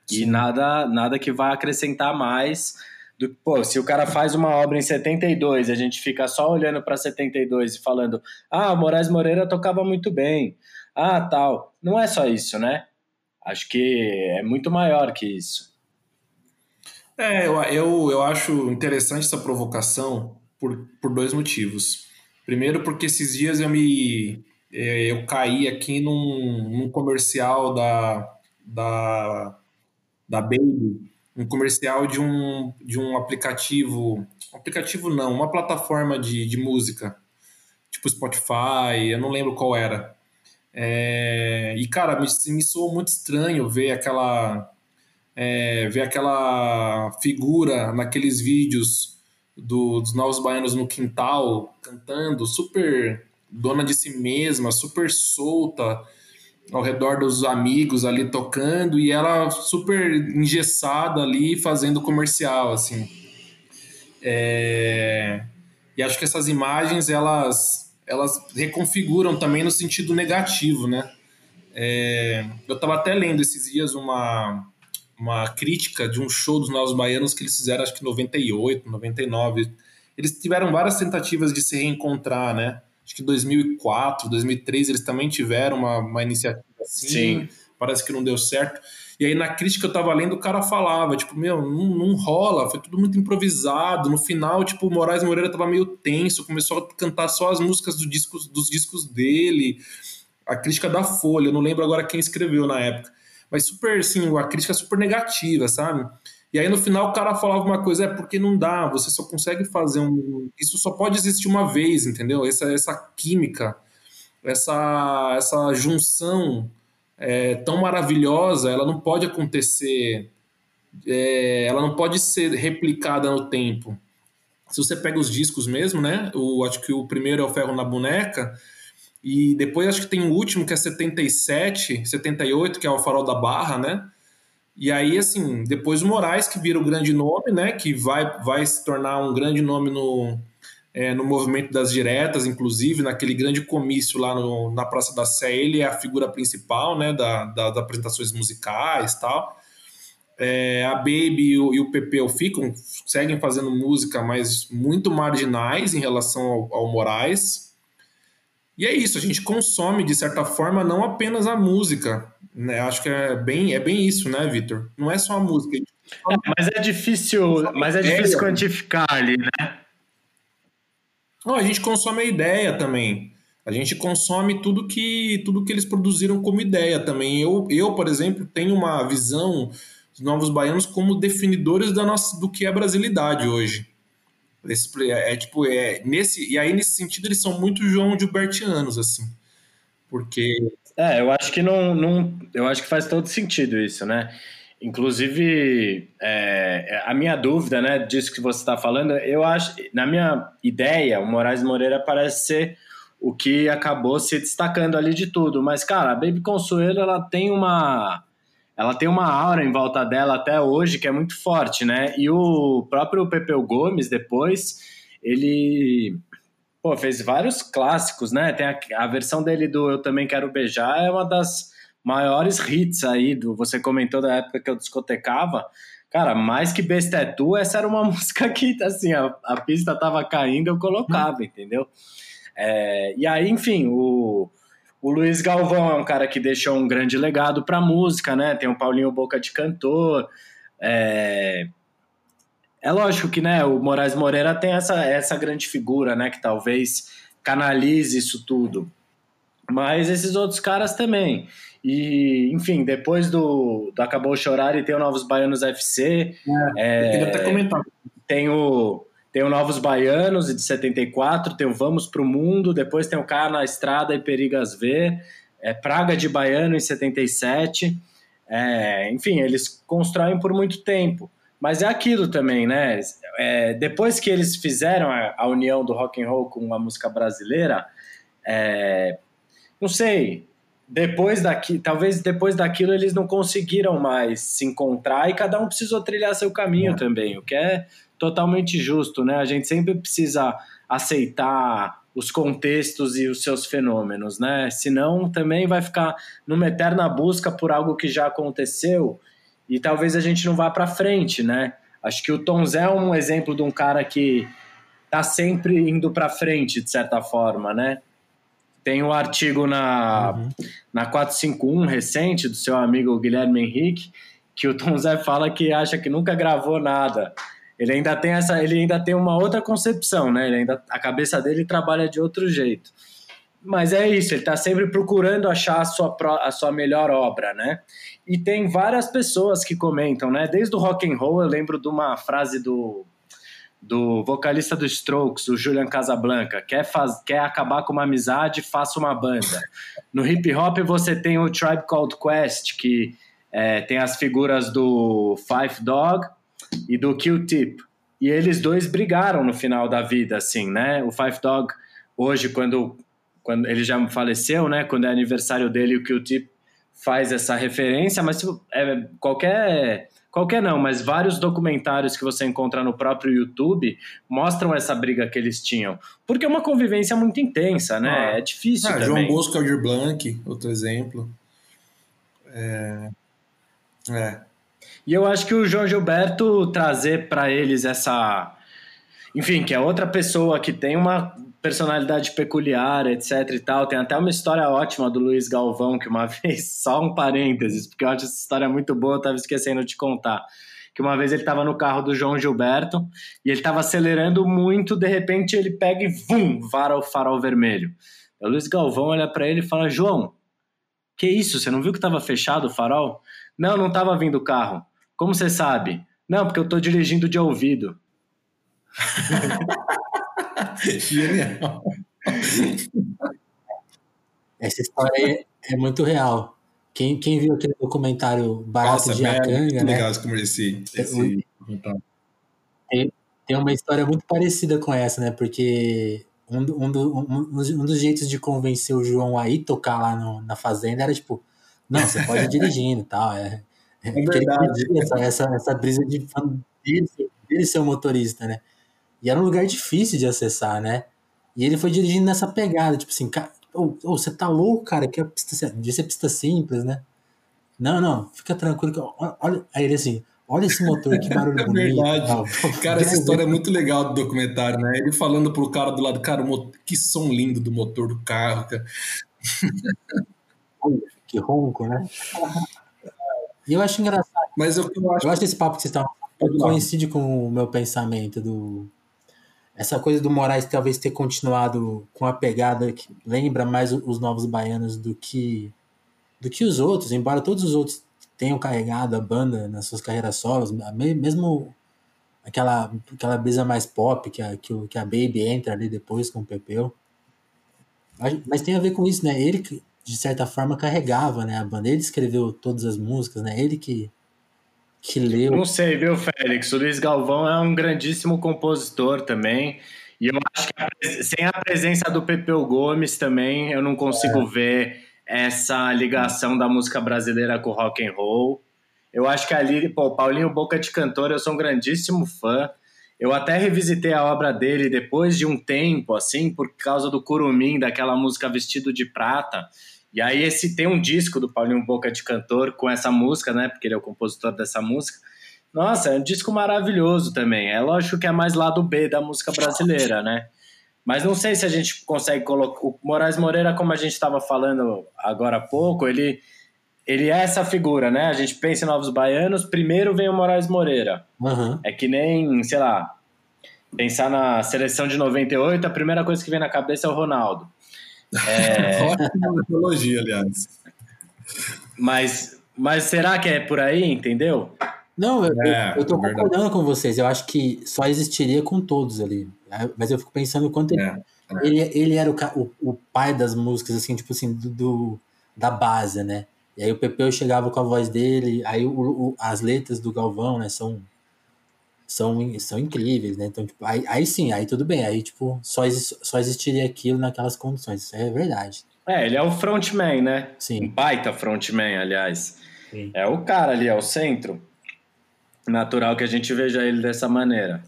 Sim. E nada, nada que vá acrescentar mais do pô, se o cara faz uma obra em 72 e a gente fica só olhando para 72 e falando, ah, Moraes Moreira tocava muito bem, ah, tal. Não é só isso, né? Acho que é muito maior que isso. É, eu, eu, eu acho interessante essa provocação por, por dois motivos. Primeiro, porque esses dias eu me. É, eu caí aqui num, num comercial da, da, da Baby, um comercial de um, de um aplicativo. aplicativo não, uma plataforma de, de música, tipo Spotify, eu não lembro qual era. É, e cara, me, me soou muito estranho ver aquela. É, ver aquela figura naqueles vídeos do, dos Novos Baianos no quintal, cantando, super dona de si mesma, super solta ao redor dos amigos ali tocando e ela super engessada ali fazendo comercial, assim. É... E acho que essas imagens, elas, elas reconfiguram também no sentido negativo, né? É, eu estava até lendo esses dias uma, uma crítica de um show dos Novos Baianos que eles fizeram, acho que em 98, 99. Eles tiveram várias tentativas de se reencontrar, né? Acho que em 2004, 2003 eles também tiveram uma, uma iniciativa assim. Sim. Parece que não deu certo. E aí na crítica eu tava lendo, o cara falava, tipo, meu, não, não rola, foi tudo muito improvisado. No final, tipo, o Moraes Moreira tava meio tenso, começou a cantar só as músicas do disco, dos discos dele. A crítica da Folha, eu não lembro agora quem escreveu na época. Mas super, assim, a crítica super negativa, sabe? E aí no final o cara falava uma coisa, é porque não dá, você só consegue fazer um. Isso só pode existir uma vez, entendeu? Essa, essa química, essa, essa junção é, tão maravilhosa, ela não pode acontecer, é, ela não pode ser replicada no tempo. Se você pega os discos mesmo, né? O, acho que o primeiro é o Ferro na Boneca, e depois acho que tem o último, que é 77, 78, que é o Farol da Barra, né? E aí, assim, depois o Moraes, que vira o grande nome, né? Que vai, vai se tornar um grande nome no, é, no movimento das diretas, inclusive naquele grande comício lá no, na Praça da Sé, ele é a figura principal né, da, da, das apresentações musicais tal. É, a Baby e o, e o Pepeu ficam, seguem fazendo música, mas muito marginais em relação ao, ao Moraes. E é isso, a gente consome, de certa forma, não apenas a música. Né? Acho que é bem, é bem isso, né, Vitor? Não é só a música. É, mas é difícil, mas é difícil quantificar ali, né? Não, a gente consome a ideia também. A gente consome tudo que tudo que eles produziram como ideia também. Eu, eu por exemplo, tenho uma visão dos novos baianos como definidores da nossa, do que é brasilidade hoje. Esse, é, é, tipo, é, nesse, e aí, nesse sentido, eles são muito João Gilbertianos, assim. Porque. É, eu acho que não, não. Eu acho que faz todo sentido isso, né? Inclusive, é, a minha dúvida, né, disso que você está falando, eu acho, na minha ideia, o Moraes Moreira parece ser o que acabou se destacando ali de tudo. Mas, cara, a Baby Consuelo, ela tem uma, ela tem uma aura em volta dela até hoje que é muito forte, né? E o próprio Pepeu Gomes, depois, ele pô, fez vários clássicos, né? Tem a, a versão dele do Eu Também Quero Beijar, é uma das maiores hits aí, do, você comentou da época que eu discotecava, cara, mais que Besta é Tu, essa era uma música que, assim, a, a pista tava caindo, eu colocava, entendeu? É, e aí, enfim, o, o Luiz Galvão é um cara que deixou um grande legado pra música, né? Tem o Paulinho Boca de Cantor, é... É lógico que, né, o Moraes Moreira tem essa, essa grande figura, né, que talvez canalize isso tudo. Mas esses outros caras também. E, enfim, depois do, do Acabou Chorar e tem o Novos Baianos FC. É, é, até comentar. Tem o, tem o Novos Baianos de 74, tem o Vamos Pro Mundo, depois tem o Cara na Estrada e Perigas V, é, Praga de Baiano em 77. É, enfim, eles constroem por muito tempo. Mas é aquilo também, né? É, depois que eles fizeram a, a, união do rock and roll com a música brasileira, é, não sei, depois daqui, talvez depois daquilo eles não conseguiram mais se encontrar e cada um precisou trilhar seu caminho é. também, o que é totalmente justo, né? A gente sempre precisa aceitar os contextos e os seus fenômenos, né? Senão também vai ficar numa eterna busca por algo que já aconteceu e talvez a gente não vá para frente, né? Acho que o Tom Zé é um exemplo de um cara que tá sempre indo para frente de certa forma, né? Tem um artigo na, uhum. na 451 recente do seu amigo Guilherme Henrique, que o Tom Zé fala que acha que nunca gravou nada. Ele ainda tem essa, ele ainda tem uma outra concepção, né? Ele ainda, a cabeça dele trabalha de outro jeito. Mas é isso, ele está sempre procurando achar a sua, a sua melhor obra, né? E tem várias pessoas que comentam, né? Desde o rock and roll, eu lembro de uma frase do do vocalista do Strokes, o Julian Casablanca, quer, faz, quer acabar com uma amizade, faça uma banda. No hip hop você tem o Tribe Called Quest, que é, tem as figuras do Five Dog e do Q-Tip. E eles dois brigaram no final da vida, assim, né? O Five Dog, hoje, quando, quando ele já faleceu, né? Quando é aniversário dele, o Q-Tip faz essa referência, mas é, qualquer qualquer não, mas vários documentários que você encontra no próprio YouTube mostram essa briga que eles tinham. Porque é uma convivência muito intensa, né? Ah. É difícil ah. João Bosco Aldir Blanc, outro exemplo. É... é. E eu acho que o João Gilberto trazer para eles essa. Enfim, que é outra pessoa que tem uma personalidade peculiar, etc e tal. Tem até uma história ótima do Luiz Galvão, que uma vez, só um parênteses, porque eu acho essa história muito boa, eu tava esquecendo de contar. Que uma vez ele estava no carro do João Gilberto e ele estava acelerando muito, de repente ele pega e vum, vara o farol vermelho. O Luiz Galvão olha para ele e fala: João, que isso? Você não viu que estava fechado o farol? Não, não estava vindo o carro. Como você sabe? Não, porque eu estou dirigindo de ouvido. Genial. Essa história é muito real. Quem, quem viu aquele documentário Barato Nossa, de Acanga, né? legal como esse, esse... Tem, tem uma história muito parecida com essa, né? Porque um, um, do, um, um, dos jeitos de convencer o João a ir tocar lá no, na fazenda era tipo, não, você pode ir dirigindo e tal. É, é, é verdade. Essa, essa, essa brisa de dele, dele ser o motorista, né? E era um lugar difícil de acessar, né? E ele foi dirigindo nessa pegada, tipo assim, cara, oh, oh, você tá louco, cara, que a pista, devia ser pista simples, né? Não, não, fica tranquilo. Que, olha, aí ele assim, olha esse motor, que barulho é bonito. Verdade. Tal. Cara, essa história é muito legal do documentário, né? Ele falando pro cara do lado, cara, que som lindo do motor do carro, cara. que ronco, né? E eu acho engraçado. Mas eu, eu acho, eu acho esse papo que vocês estão coincide com o meu pensamento do essa coisa do Moraes talvez ter continuado com a pegada que lembra mais os novos baianos do que do que os outros, embora todos os outros tenham carregado a banda nas suas carreiras solos, mesmo aquela aquela brisa mais pop que a, que, que a Baby entra ali depois com o Pepeu. Mas, tem a ver com isso, né? Ele de certa forma carregava, né, a banda. Ele escreveu todas as músicas, né? Ele que que leu. Não sei, viu, Félix? O Luiz Galvão é um grandíssimo compositor também. E eu acho que sem a presença do Pepeu Gomes também, eu não consigo é. ver essa ligação da música brasileira com o rock and roll. Eu acho que ali, pô, Paulinho Boca de Cantor, eu sou um grandíssimo fã. Eu até revisitei a obra dele depois de um tempo, assim, por causa do Curumim, daquela música Vestido de Prata. E aí esse tem um disco do Paulinho Boca de Cantor com essa música, né? Porque ele é o compositor dessa música. Nossa, é um disco maravilhoso também. É lógico que é mais lado B da música brasileira, né? Mas não sei se a gente consegue colocar. O Moraes Moreira, como a gente estava falando agora há pouco, ele, ele é essa figura, né? A gente pensa em Novos Baianos, primeiro vem o Moraes Moreira. Uhum. É que nem, sei lá, pensar na seleção de 98, a primeira coisa que vem na cabeça é o Ronaldo. É... Ótima metodologia, aliás. Mas, mas será que é por aí, entendeu? Não, eu, é, eu, eu tô é concordando com vocês. Eu acho que só existiria com todos ali. Né? Mas eu fico pensando o quanto ele, é, é. ele, ele era o, o, o, pai das músicas, assim, tipo assim, do, do, da base, né? E aí o Pepeu chegava com a voz dele, aí o, as letras do Galvão, né, são são, são incríveis, né? Então, tipo, aí, aí sim, aí tudo bem, aí, tipo, só, só existiria aquilo naquelas condições, isso é verdade. É, ele é o frontman, né? Sim. Um baita frontman, aliás. Sim. É o cara ali, é o centro. Natural que a gente veja ele dessa maneira.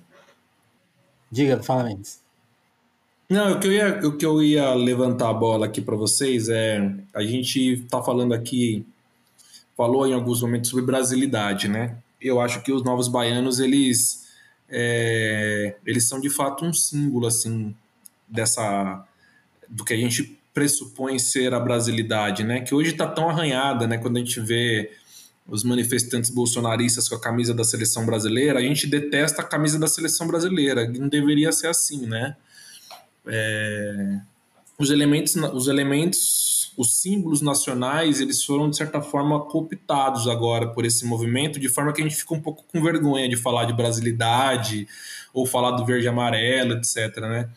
Diga, fala, Mendes. Não, o que, eu ia, o que eu ia levantar a bola aqui para vocês é. A gente tá falando aqui, falou em alguns momentos sobre brasilidade, né? Eu acho que os novos baianos eles é, eles são de fato um símbolo assim dessa do que a gente pressupõe ser a brasilidade, né? Que hoje está tão arranhada, né? Quando a gente vê os manifestantes bolsonaristas com a camisa da seleção brasileira, a gente detesta a camisa da seleção brasileira. Não deveria ser assim, né? É, os elementos, os elementos os símbolos nacionais eles foram de certa forma cooptados agora por esse movimento, de forma que a gente fica um pouco com vergonha de falar de brasilidade ou falar do verde e amarelo, etc. Né?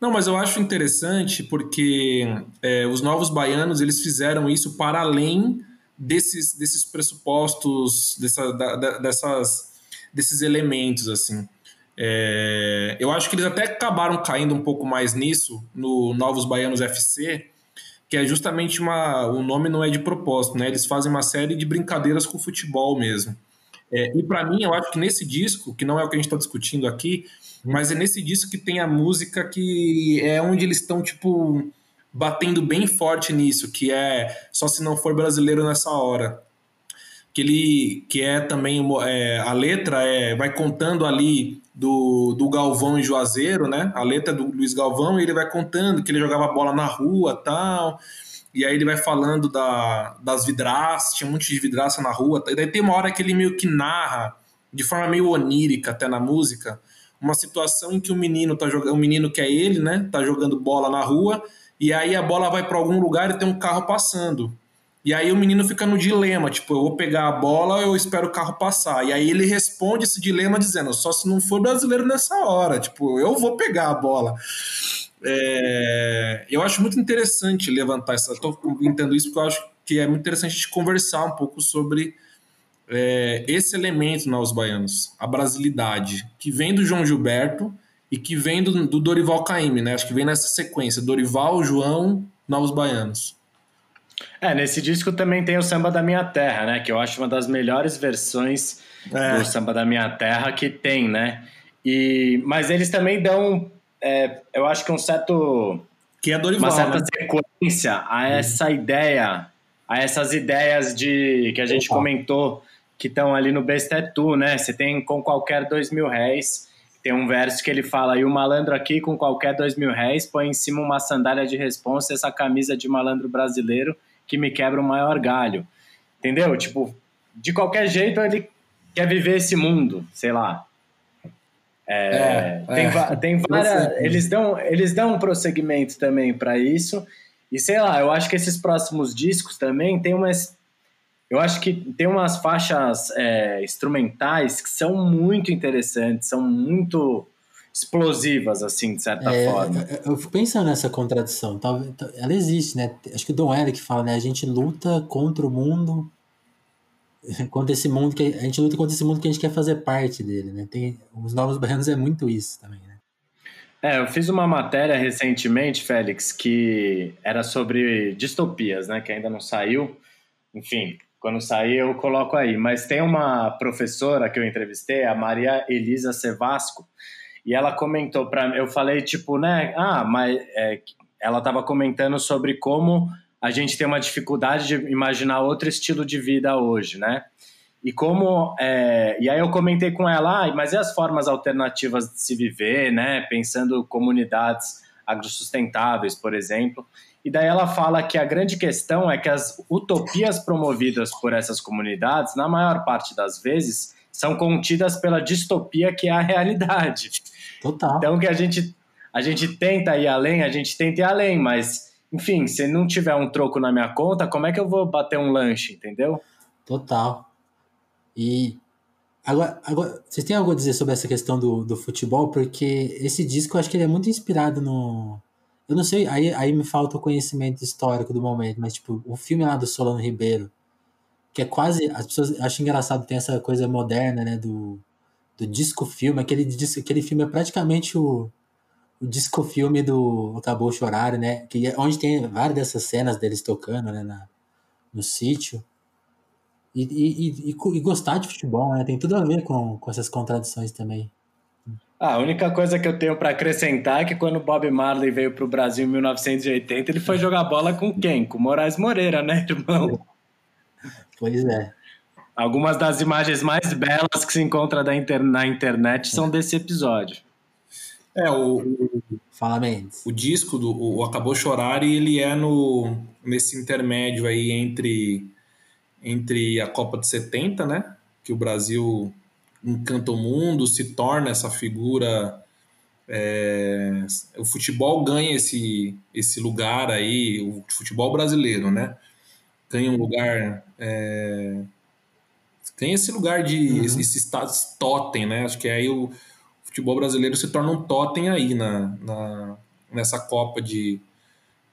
Não, mas eu acho interessante porque é, os novos baianos eles fizeram isso para além desses, desses pressupostos, dessa, da, dessas, desses elementos assim. É, eu acho que eles até acabaram caindo um pouco mais nisso no Novos Baianos FC, que é justamente uma. O nome não é de propósito, né? Eles fazem uma série de brincadeiras com o futebol mesmo. É, e para mim, eu acho que nesse disco, que não é o que a gente está discutindo aqui, mas é nesse disco que tem a música que é onde eles estão, tipo, batendo bem forte nisso, que é Só Se Não For Brasileiro Nessa Hora. Que ele que é também é, a letra é vai contando ali do, do Galvão e Juazeiro, né? A letra do Luiz Galvão, e ele vai contando que ele jogava bola na rua tal. E aí ele vai falando da, das vidraças, tinha um monte de vidraça na rua. E daí tem uma hora que ele meio que narra, de forma meio onírica até na música, uma situação em que o menino tá jogando, o menino que é ele, né, tá jogando bola na rua, e aí a bola vai para algum lugar e tem um carro passando. E aí o menino fica no dilema, tipo, eu vou pegar a bola ou eu espero o carro passar. E aí ele responde esse dilema dizendo, só se não for brasileiro nessa hora, tipo, eu vou pegar a bola. É, eu acho muito interessante levantar essa. Estou comentando isso porque eu acho que é muito interessante a gente conversar um pouco sobre é, esse elemento nos baianos, a brasilidade, que vem do João Gilberto e que vem do, do Dorival Caymmi, né? Acho que vem nessa sequência: Dorival, João, Novos Baianos. É, nesse disco também tem o Samba da Minha Terra, né? Que eu acho uma das melhores versões é. do Samba da Minha Terra que tem, né? E, mas eles também dão, é, eu acho que um certo... Que é Dorival, Uma certa né? sequência a essa ideia, a essas ideias de que a gente Opa. comentou que estão ali no Bestetu, né? Você tem com qualquer dois mil réis, tem um verso que ele fala, e o malandro aqui com qualquer dois mil réis põe em cima uma sandália de responsa essa camisa de malandro brasileiro que me quebra o maior galho. Entendeu? Tipo, de qualquer jeito ele quer viver esse mundo, sei lá. É, é, tem, é. tem várias. Eles dão, eles dão um prosseguimento também para isso. E sei lá, eu acho que esses próximos discos também tem umas. Eu acho que tem umas faixas é, instrumentais que são muito interessantes, são muito explosivas, assim, de certa é, forma. Eu fico pensando nessa contradição. Talvez, ela existe, né? Acho que o Dom Eric fala, né? A gente luta contra o mundo, contra esse mundo que a gente luta contra esse mundo que a gente quer fazer parte dele, né? Tem os novos baianos é muito isso também, né? É, eu fiz uma matéria recentemente, Félix, que era sobre distopias, né? Que ainda não saiu. Enfim, quando sair eu coloco aí. Mas tem uma professora que eu entrevistei, a Maria Elisa Sevasco, e ela comentou para eu falei tipo, né? Ah, mas é, ela estava comentando sobre como a gente tem uma dificuldade de imaginar outro estilo de vida hoje, né? E como é, e aí eu comentei com ela, ah, mas e as formas alternativas de se viver, né? Pensando comunidades agrosustentáveis, por exemplo. E daí ela fala que a grande questão é que as utopias promovidas por essas comunidades, na maior parte das vezes, são contidas pela distopia que é a realidade. Total. Então que a gente a gente tenta ir além, a gente tenta ir além, mas enfim, se não tiver um troco na minha conta, como é que eu vou bater um lanche, entendeu? Total. E agora, agora vocês têm algo a dizer sobre essa questão do, do futebol? Porque esse disco eu acho que ele é muito inspirado no. Eu não sei, aí, aí me falta o conhecimento histórico do momento, mas tipo, o filme lá do Solano Ribeiro, que é quase. As pessoas acham engraçado, tem essa coisa moderna, né? Do, do disco filme. Aquele, aquele filme é praticamente o, o disco filme do Acabou Chorar, né? Que é onde tem várias dessas cenas deles tocando, né? Na, no sítio. E, e, e, e, gostar de futebol, né? Tem tudo a ver com, com essas contradições também. Ah, a única coisa que eu tenho para acrescentar é que quando o Bob Marley veio para o Brasil em 1980, ele foi jogar bola com quem? Com Moraes Moreira, né, irmão? Pois é. Algumas das imagens mais belas que se encontra inter na internet são desse episódio. É, o, Fala, Mendes. O disco do o Acabou Chorar e ele é no, nesse intermédio aí entre, entre a Copa de 70, né? Que o Brasil encanta o mundo, se torna essa figura. É, o futebol ganha esse, esse lugar aí, o futebol brasileiro, né? Ganha um lugar. É, tem esse lugar de. Uhum. Esse, esse status totem, né? Acho que aí o futebol brasileiro se torna um totem aí na, na, nessa Copa de,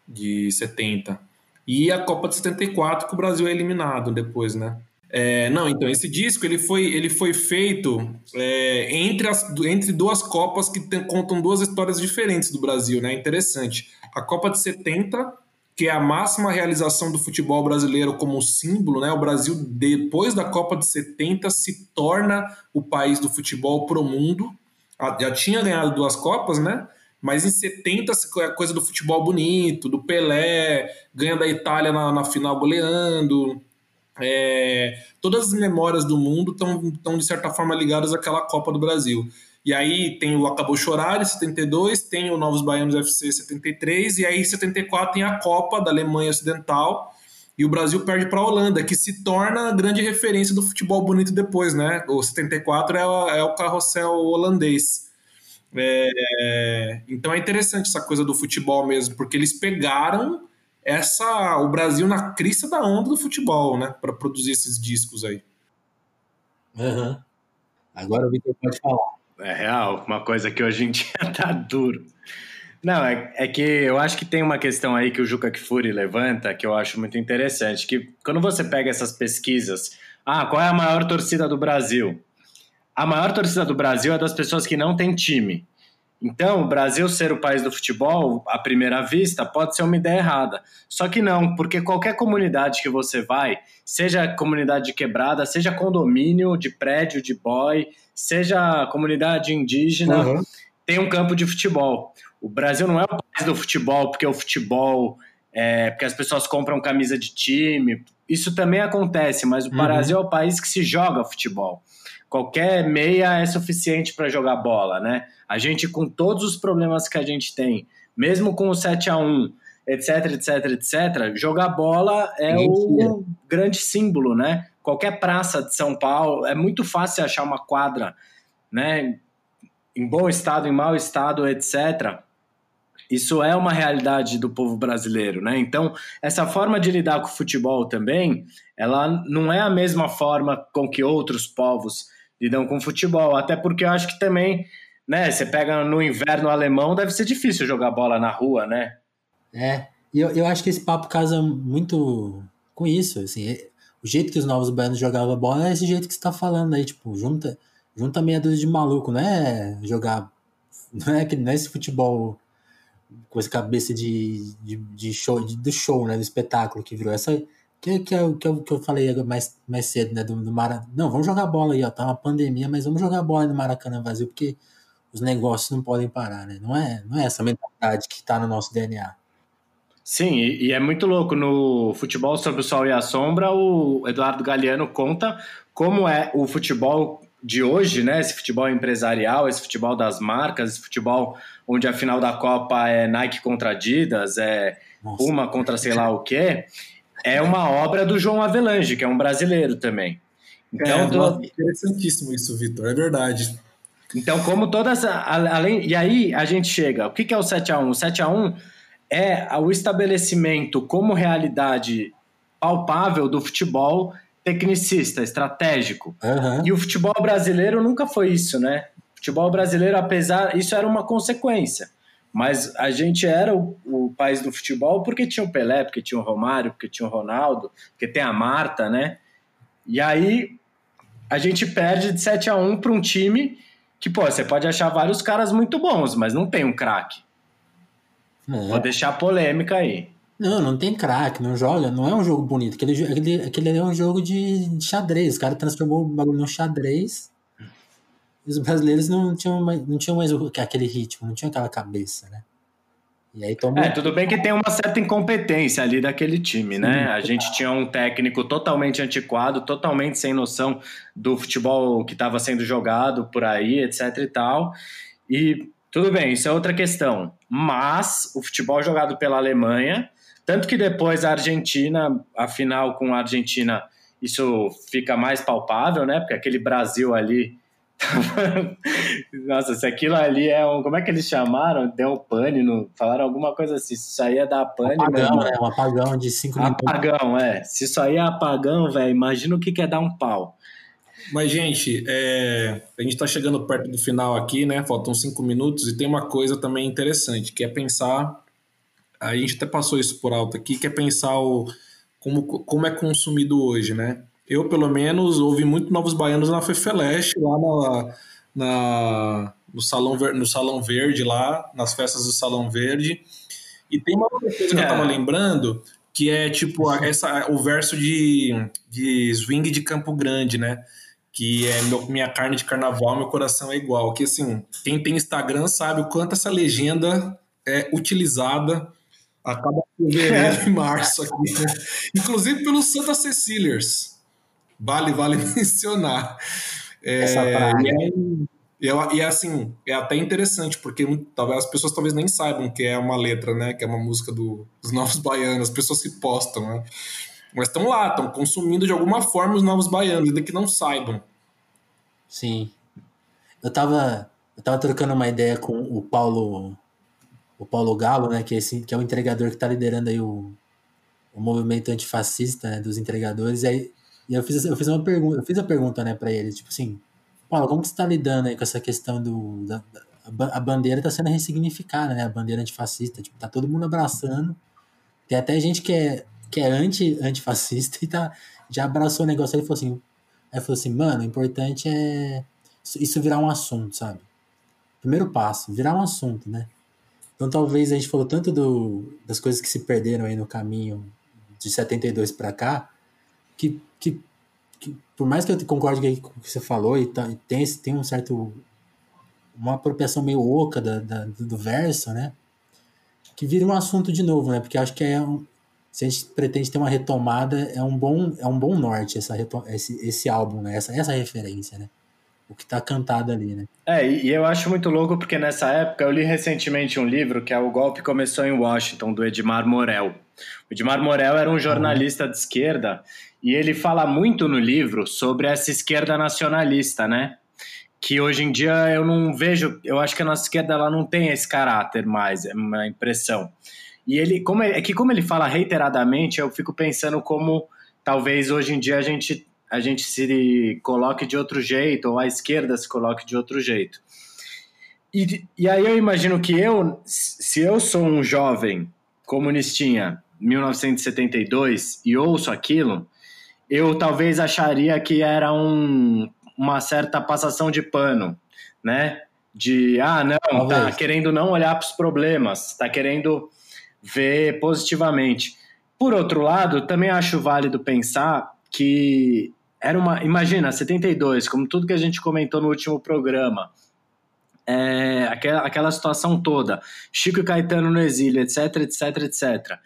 de 70. E a Copa de 74, que o Brasil é eliminado depois, né? É, não, então, esse disco ele foi, ele foi feito é, entre, as, entre duas Copas que tem, contam duas histórias diferentes do Brasil, né? Interessante. A Copa de 70 que é a máxima realização do futebol brasileiro como símbolo, né? O Brasil, depois da Copa de 70, se torna o país do futebol pro mundo. Já tinha ganhado duas Copas, né? Mas em 70, a coisa do futebol bonito, do Pelé, ganha da Itália na, na final goleando. É, todas as memórias do mundo estão, de certa forma, ligadas àquela Copa do Brasil. E aí tem o Acabou Chorar em 72, tem o Novos Baianos FC 73, e aí em 74 tem a Copa da Alemanha Ocidental, e o Brasil perde para a Holanda, que se torna a grande referência do futebol bonito depois, né? O 74 é, o, é o carrossel holandês. É, então é interessante essa coisa do futebol mesmo, porque eles pegaram essa o Brasil na crista da onda do futebol, né? Para produzir esses discos aí. Uhum. Agora o Victor pode falar. É real, uma coisa que hoje em dia tá duro. Não, é, é, que eu acho que tem uma questão aí que o Juca Kfouri levanta que eu acho muito interessante, que quando você pega essas pesquisas, ah, qual é a maior torcida do Brasil? A maior torcida do Brasil é das pessoas que não têm time. Então, o Brasil ser o país do futebol, à primeira vista, pode ser uma ideia errada. Só que não, porque qualquer comunidade que você vai, seja comunidade de quebrada, seja condomínio, de prédio, de boy, seja comunidade indígena, uhum. tem um campo de futebol. O Brasil não é o país do futebol porque o futebol é, porque as pessoas compram camisa de time. Isso também acontece, mas o uhum. Brasil é o país que se joga futebol. Qualquer meia é suficiente para jogar bola, né? A gente, com todos os problemas que a gente tem, mesmo com o 7 a 1 etc, etc, etc, jogar bola é o grande símbolo, né? Qualquer praça de São Paulo, é muito fácil achar uma quadra, né? Em bom estado, em mau estado, etc. Isso é uma realidade do povo brasileiro, né? Então, essa forma de lidar com o futebol também, ela não é a mesma forma com que outros povos lidam com futebol, até porque eu acho que também né? Você pega no inverno alemão, deve ser difícil jogar bola na rua, né? É, e eu, eu acho que esse papo casa muito com isso, assim, é, o jeito que os novos baianos jogavam bola é esse jeito que você tá falando aí, tipo, junta, junta meia dúzia de maluco, não é jogar, não é, não é esse futebol com essa cabeça de, de, de show, de, do show, né, do espetáculo que virou, essa que, que, é, que, é, que eu falei mais, mais cedo, né, do, do Maracanã, não, vamos jogar bola aí, ó, tá uma pandemia, mas vamos jogar bola no Maracanã vazio, porque os negócios não podem parar, né? Não é, não é essa mentalidade que está no nosso DNA. Sim, e, e, é muito louco. No Futebol sobre o Sol e a Sombra, o Eduardo Galeano conta como é o futebol de hoje, né? Esse futebol empresarial, esse futebol das marcas, esse futebol onde a final da Copa é Nike contra Adidas, é Nossa. uma contra sei lá o quê, é uma obra do João Avelange, que é um brasileiro também. Então, é, interessantíssimo isso, Vitor, é verdade. Então, como todas. Além, e aí a gente chega. O que é o 7x1? O 7x1 é o estabelecimento como realidade palpável do futebol tecnicista, estratégico. Uhum. E o futebol brasileiro nunca foi isso, né? O futebol brasileiro, apesar. Isso era uma consequência. Mas a gente era o, o, país do futebol porque tinha o Pelé, porque tinha o Romário, porque tinha o Ronaldo, porque tem a Marta, né? E aí a gente perde de 7 a 1 para um time que, pô, você pode achar vários caras muito bons, mas não tem um craque. É. Vou deixar polêmica aí. Não, não tem craque, não joga, não é um jogo bonito. Aquele, aquele, aquele é um jogo de, de xadrez. O cara transformou o bagulho num xadrez. E os brasileiros não tinham mais, não tinham mais aquele ritmo, não tinham aquela cabeça, né? E aí toma... É, tudo bem que tem uma certa incompetência ali daquele time, né? A gente tinha um técnico totalmente antiquado, totalmente sem noção do futebol que estava sendo jogado por aí, etc e tal. E tudo bem, isso é outra questão. Mas o futebol jogado pela Alemanha, tanto que depois a Argentina, a final com a Argentina, isso fica mais palpável, né? Porque aquele Brasil ali Nossa, se aquilo ali é um. Como é que eles chamaram? Deu um pane, no, falaram alguma coisa assim. Se isso aí é dar pane. Apagão, né? Um apagão de 5 minutos. Apagão, é. Se isso aí é apagão, velho, imagina o que, quer é dar um pau. Mas, gente, é, a gente está chegando perto do final aqui, né? Faltam cinco minutos e tem uma coisa também interessante, que é pensar. A gente até passou isso por alto aqui, que é pensar o, como, como é consumido hoje, né? Eu, pelo menos, ouvi muito Novos Baianos na Fefeleste, lá na, na, no, Salão, no Salão Verde, lá, nas festas do Salão Verde. E tem uma outra coisa que é. eu tava lembrando, que é tipo essa, o verso de, de swing de Campo Grande, né? Que é meu, minha carne de carnaval, meu coração é igual. Que assim, quem tem Instagram sabe o quanto essa legenda é utilizada a cada fevereiro e março aqui. Né? Inclusive pelos Santa Ceciliers. Vale, vale mencionar. É, essa. E, e, e assim, é até interessante, porque talvez as pessoas talvez nem saibam que é uma letra, né? Que é uma música do, dos Novos Baianos, as pessoas se postam, né? Mas estão lá, estão consumindo de alguma forma os Novos Baianos, ainda que não saibam. Sim. Eu tava, eu tava trocando uma ideia com o Paulo o Paulo Galo, né, que é, esse, que é o entregador que está liderando aí o, o movimento antifascista né, dos entregadores, e aí e eu fiz, eu fiz uma pergunta, eu fiz a pergunta, né, para ele, tipo assim, Paulo, como que você está lidando aí com essa questão do. Da, a bandeira está sendo ressignificada, né? A bandeira antifascista. Tipo, tá todo mundo abraçando. Tem até gente que é, que é anti, antifascista e tá, já abraçou o negócio. Ele falou assim. Aí falou assim, mano, o importante é isso virar um assunto, sabe? Primeiro passo, virar um assunto, né? Então talvez a gente falou tanto do, das coisas que se perderam aí no caminho de 72 para cá, que, que que, por mais que eu concorde com o que você falou e, tá, e tem, tem um certo uma apropriação meio oca da, da, do verso, né? Que vira um assunto de novo, né? Porque acho que é um, se a gente pretende ter uma retomada, é um bom, é um bom norte essa, esse, esse álbum, né? Essa, essa referência, né? O que tá cantado ali, né? É, e eu acho muito louco porque nessa época eu li recentemente um livro que é O Golpe Começou em Washington, do Edmar Morel. O Edmar Morel era um jornalista de esquerda e ele fala muito no livro sobre essa esquerda nacionalista, né? Que hoje em dia eu não vejo, eu acho que a nossa esquerda ela não tem esse caráter mais, é uma impressão. E ele, como é que como ele fala reiteradamente, eu fico pensando como talvez hoje em dia a gente a gente se coloque de outro jeito ou a esquerda se coloque de outro jeito. E, e aí eu imagino que eu, se eu sou um jovem comunistinha 1972 e ouço aquilo, eu talvez acharia que era um, uma certa passação de pano, né? De, ah, não, tá talvez. tá querendo não olhar para os problemas, tá querendo ver positivamente. Por outro lado, também acho válido pensar que era uma. Imagina, 72, como tudo que a gente comentou no último programa. É, aquela, aquela situação toda, Chico e Caetano no exílio, etc, etc, etc.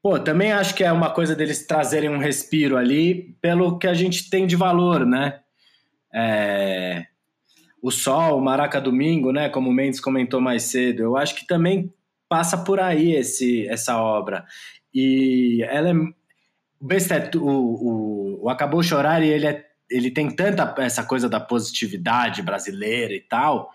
Pô, também acho que é uma coisa deles trazerem um respiro ali pelo que a gente tem de valor, né? É... O Sol, o Maraca Domingo, né? Como o Mendes comentou mais cedo, eu acho que também passa por aí esse, essa obra. E ela é. O, o, o Acabou Chorar, e ele, é, ele tem tanta essa coisa da positividade brasileira e tal,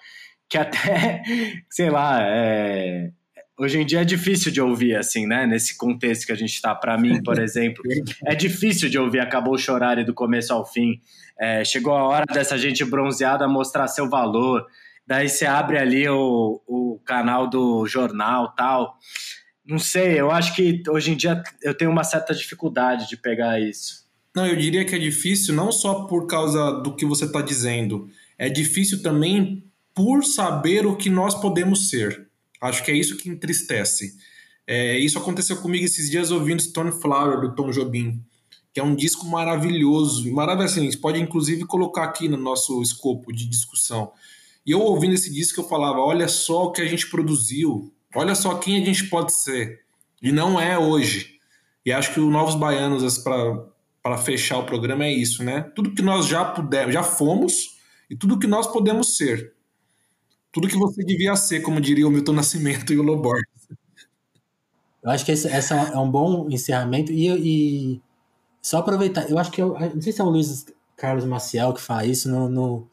que até, sei lá, é, hoje em dia é difícil de ouvir, assim, né? Nesse contexto que a gente está, para mim, por exemplo, é difícil de ouvir Acabou Chorar do começo ao fim. É, chegou a hora dessa gente bronzeada mostrar seu valor. Daí você abre ali o, o canal do jornal tal. Não sei, eu acho que hoje em dia eu tenho uma certa dificuldade de pegar isso. Não, eu diria que é difícil não só por causa do que você está dizendo, é difícil também por saber o que nós podemos ser. Acho que é isso que entristece. É, isso aconteceu comigo esses dias ouvindo Stone Flower, do Tom Jobim, que é um disco maravilhoso. Maravilhoso, assim, pode inclusive colocar aqui no nosso escopo de discussão. E eu ouvindo esse disco, eu falava: olha só o que a gente produziu, olha só quem a gente pode ser. E não é hoje. E acho que o Novos Baianos, para fechar o programa, é isso, né? Tudo que nós já pudemos, já fomos e tudo que nós podemos ser tudo que você devia ser, como diria o Milton Nascimento e o Loborges. Eu acho que esse, esse é um bom encerramento. E, e só aproveitar, eu acho que eu, não sei se é o Luiz Carlos Maciel que fala isso, no, no,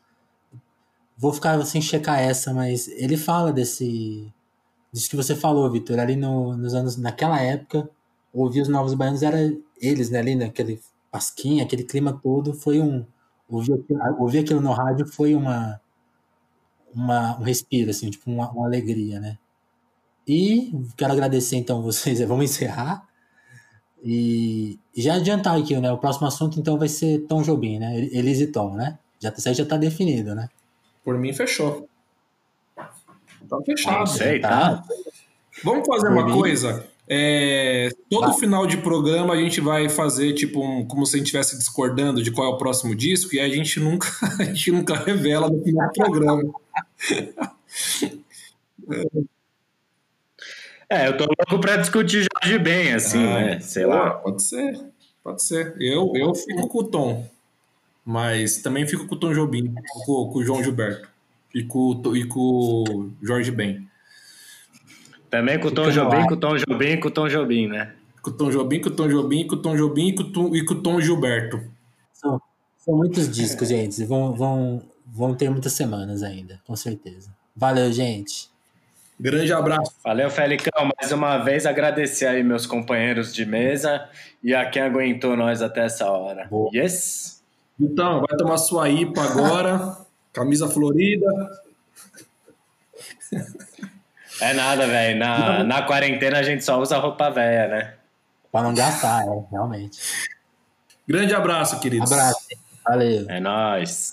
vou ficar sem checar essa, mas ele fala desse disso que você falou, Vitor, ali no, nos anos naquela época, ouvir os novos baianos era eles, né, ali naquele pasquinha, aquele clima todo, foi um ouvir, ouvir aquilo no rádio foi uma uma, um respiro, assim, tipo uma, uma alegria, né? E quero agradecer então vocês, vamos encerrar. E, e, já adiantar aqui, né? O próximo assunto então vai ser Tom Jobim, né? Elis e Tom, né? Já, isso aí já tá definido, né? Por mim, fechou. Tá fechado. Sei, tá. Vamos fazer uma coisa? É, todo final de programa a gente vai fazer tipo um, como se a gente estivesse discordando de qual é o próximo disco e a gente nunca a gente nunca revela no final do programa. É, eu tô louco pra discutir Jorge Ben, assim, ah, né? Sei lá. Pode ser, pode ser. Eu, eu fico com o Tom, mas também fico com o Tom Jobim, com, com o João Gilberto e com, e com o Jorge Ben. Também com o Tom Jobim, com o Tom Jobim, com o Tom Jobim, né? Com o Tom Jobim, com o Tom Jobim, com o Tom Jobim e com o Tom, e com o Tom Gilberto. São, são muitos discos, gente. Vão, vão, vão ter muitas semanas ainda, com certeza. Valeu, gente. Grande abraço. Valeu, Felicão. Mais uma vez agradecer aí meus companheiros de mesa e a quem aguentou nós até essa hora. Boa. Yes? Então, vai tomar sua IPA agora, camisa florida. É nada, velho. Na, na quarentena a gente só usa roupa velha, né? Pra não gastar, é, realmente. Grande abraço, queridos. Abraço. Valeu. É nóis.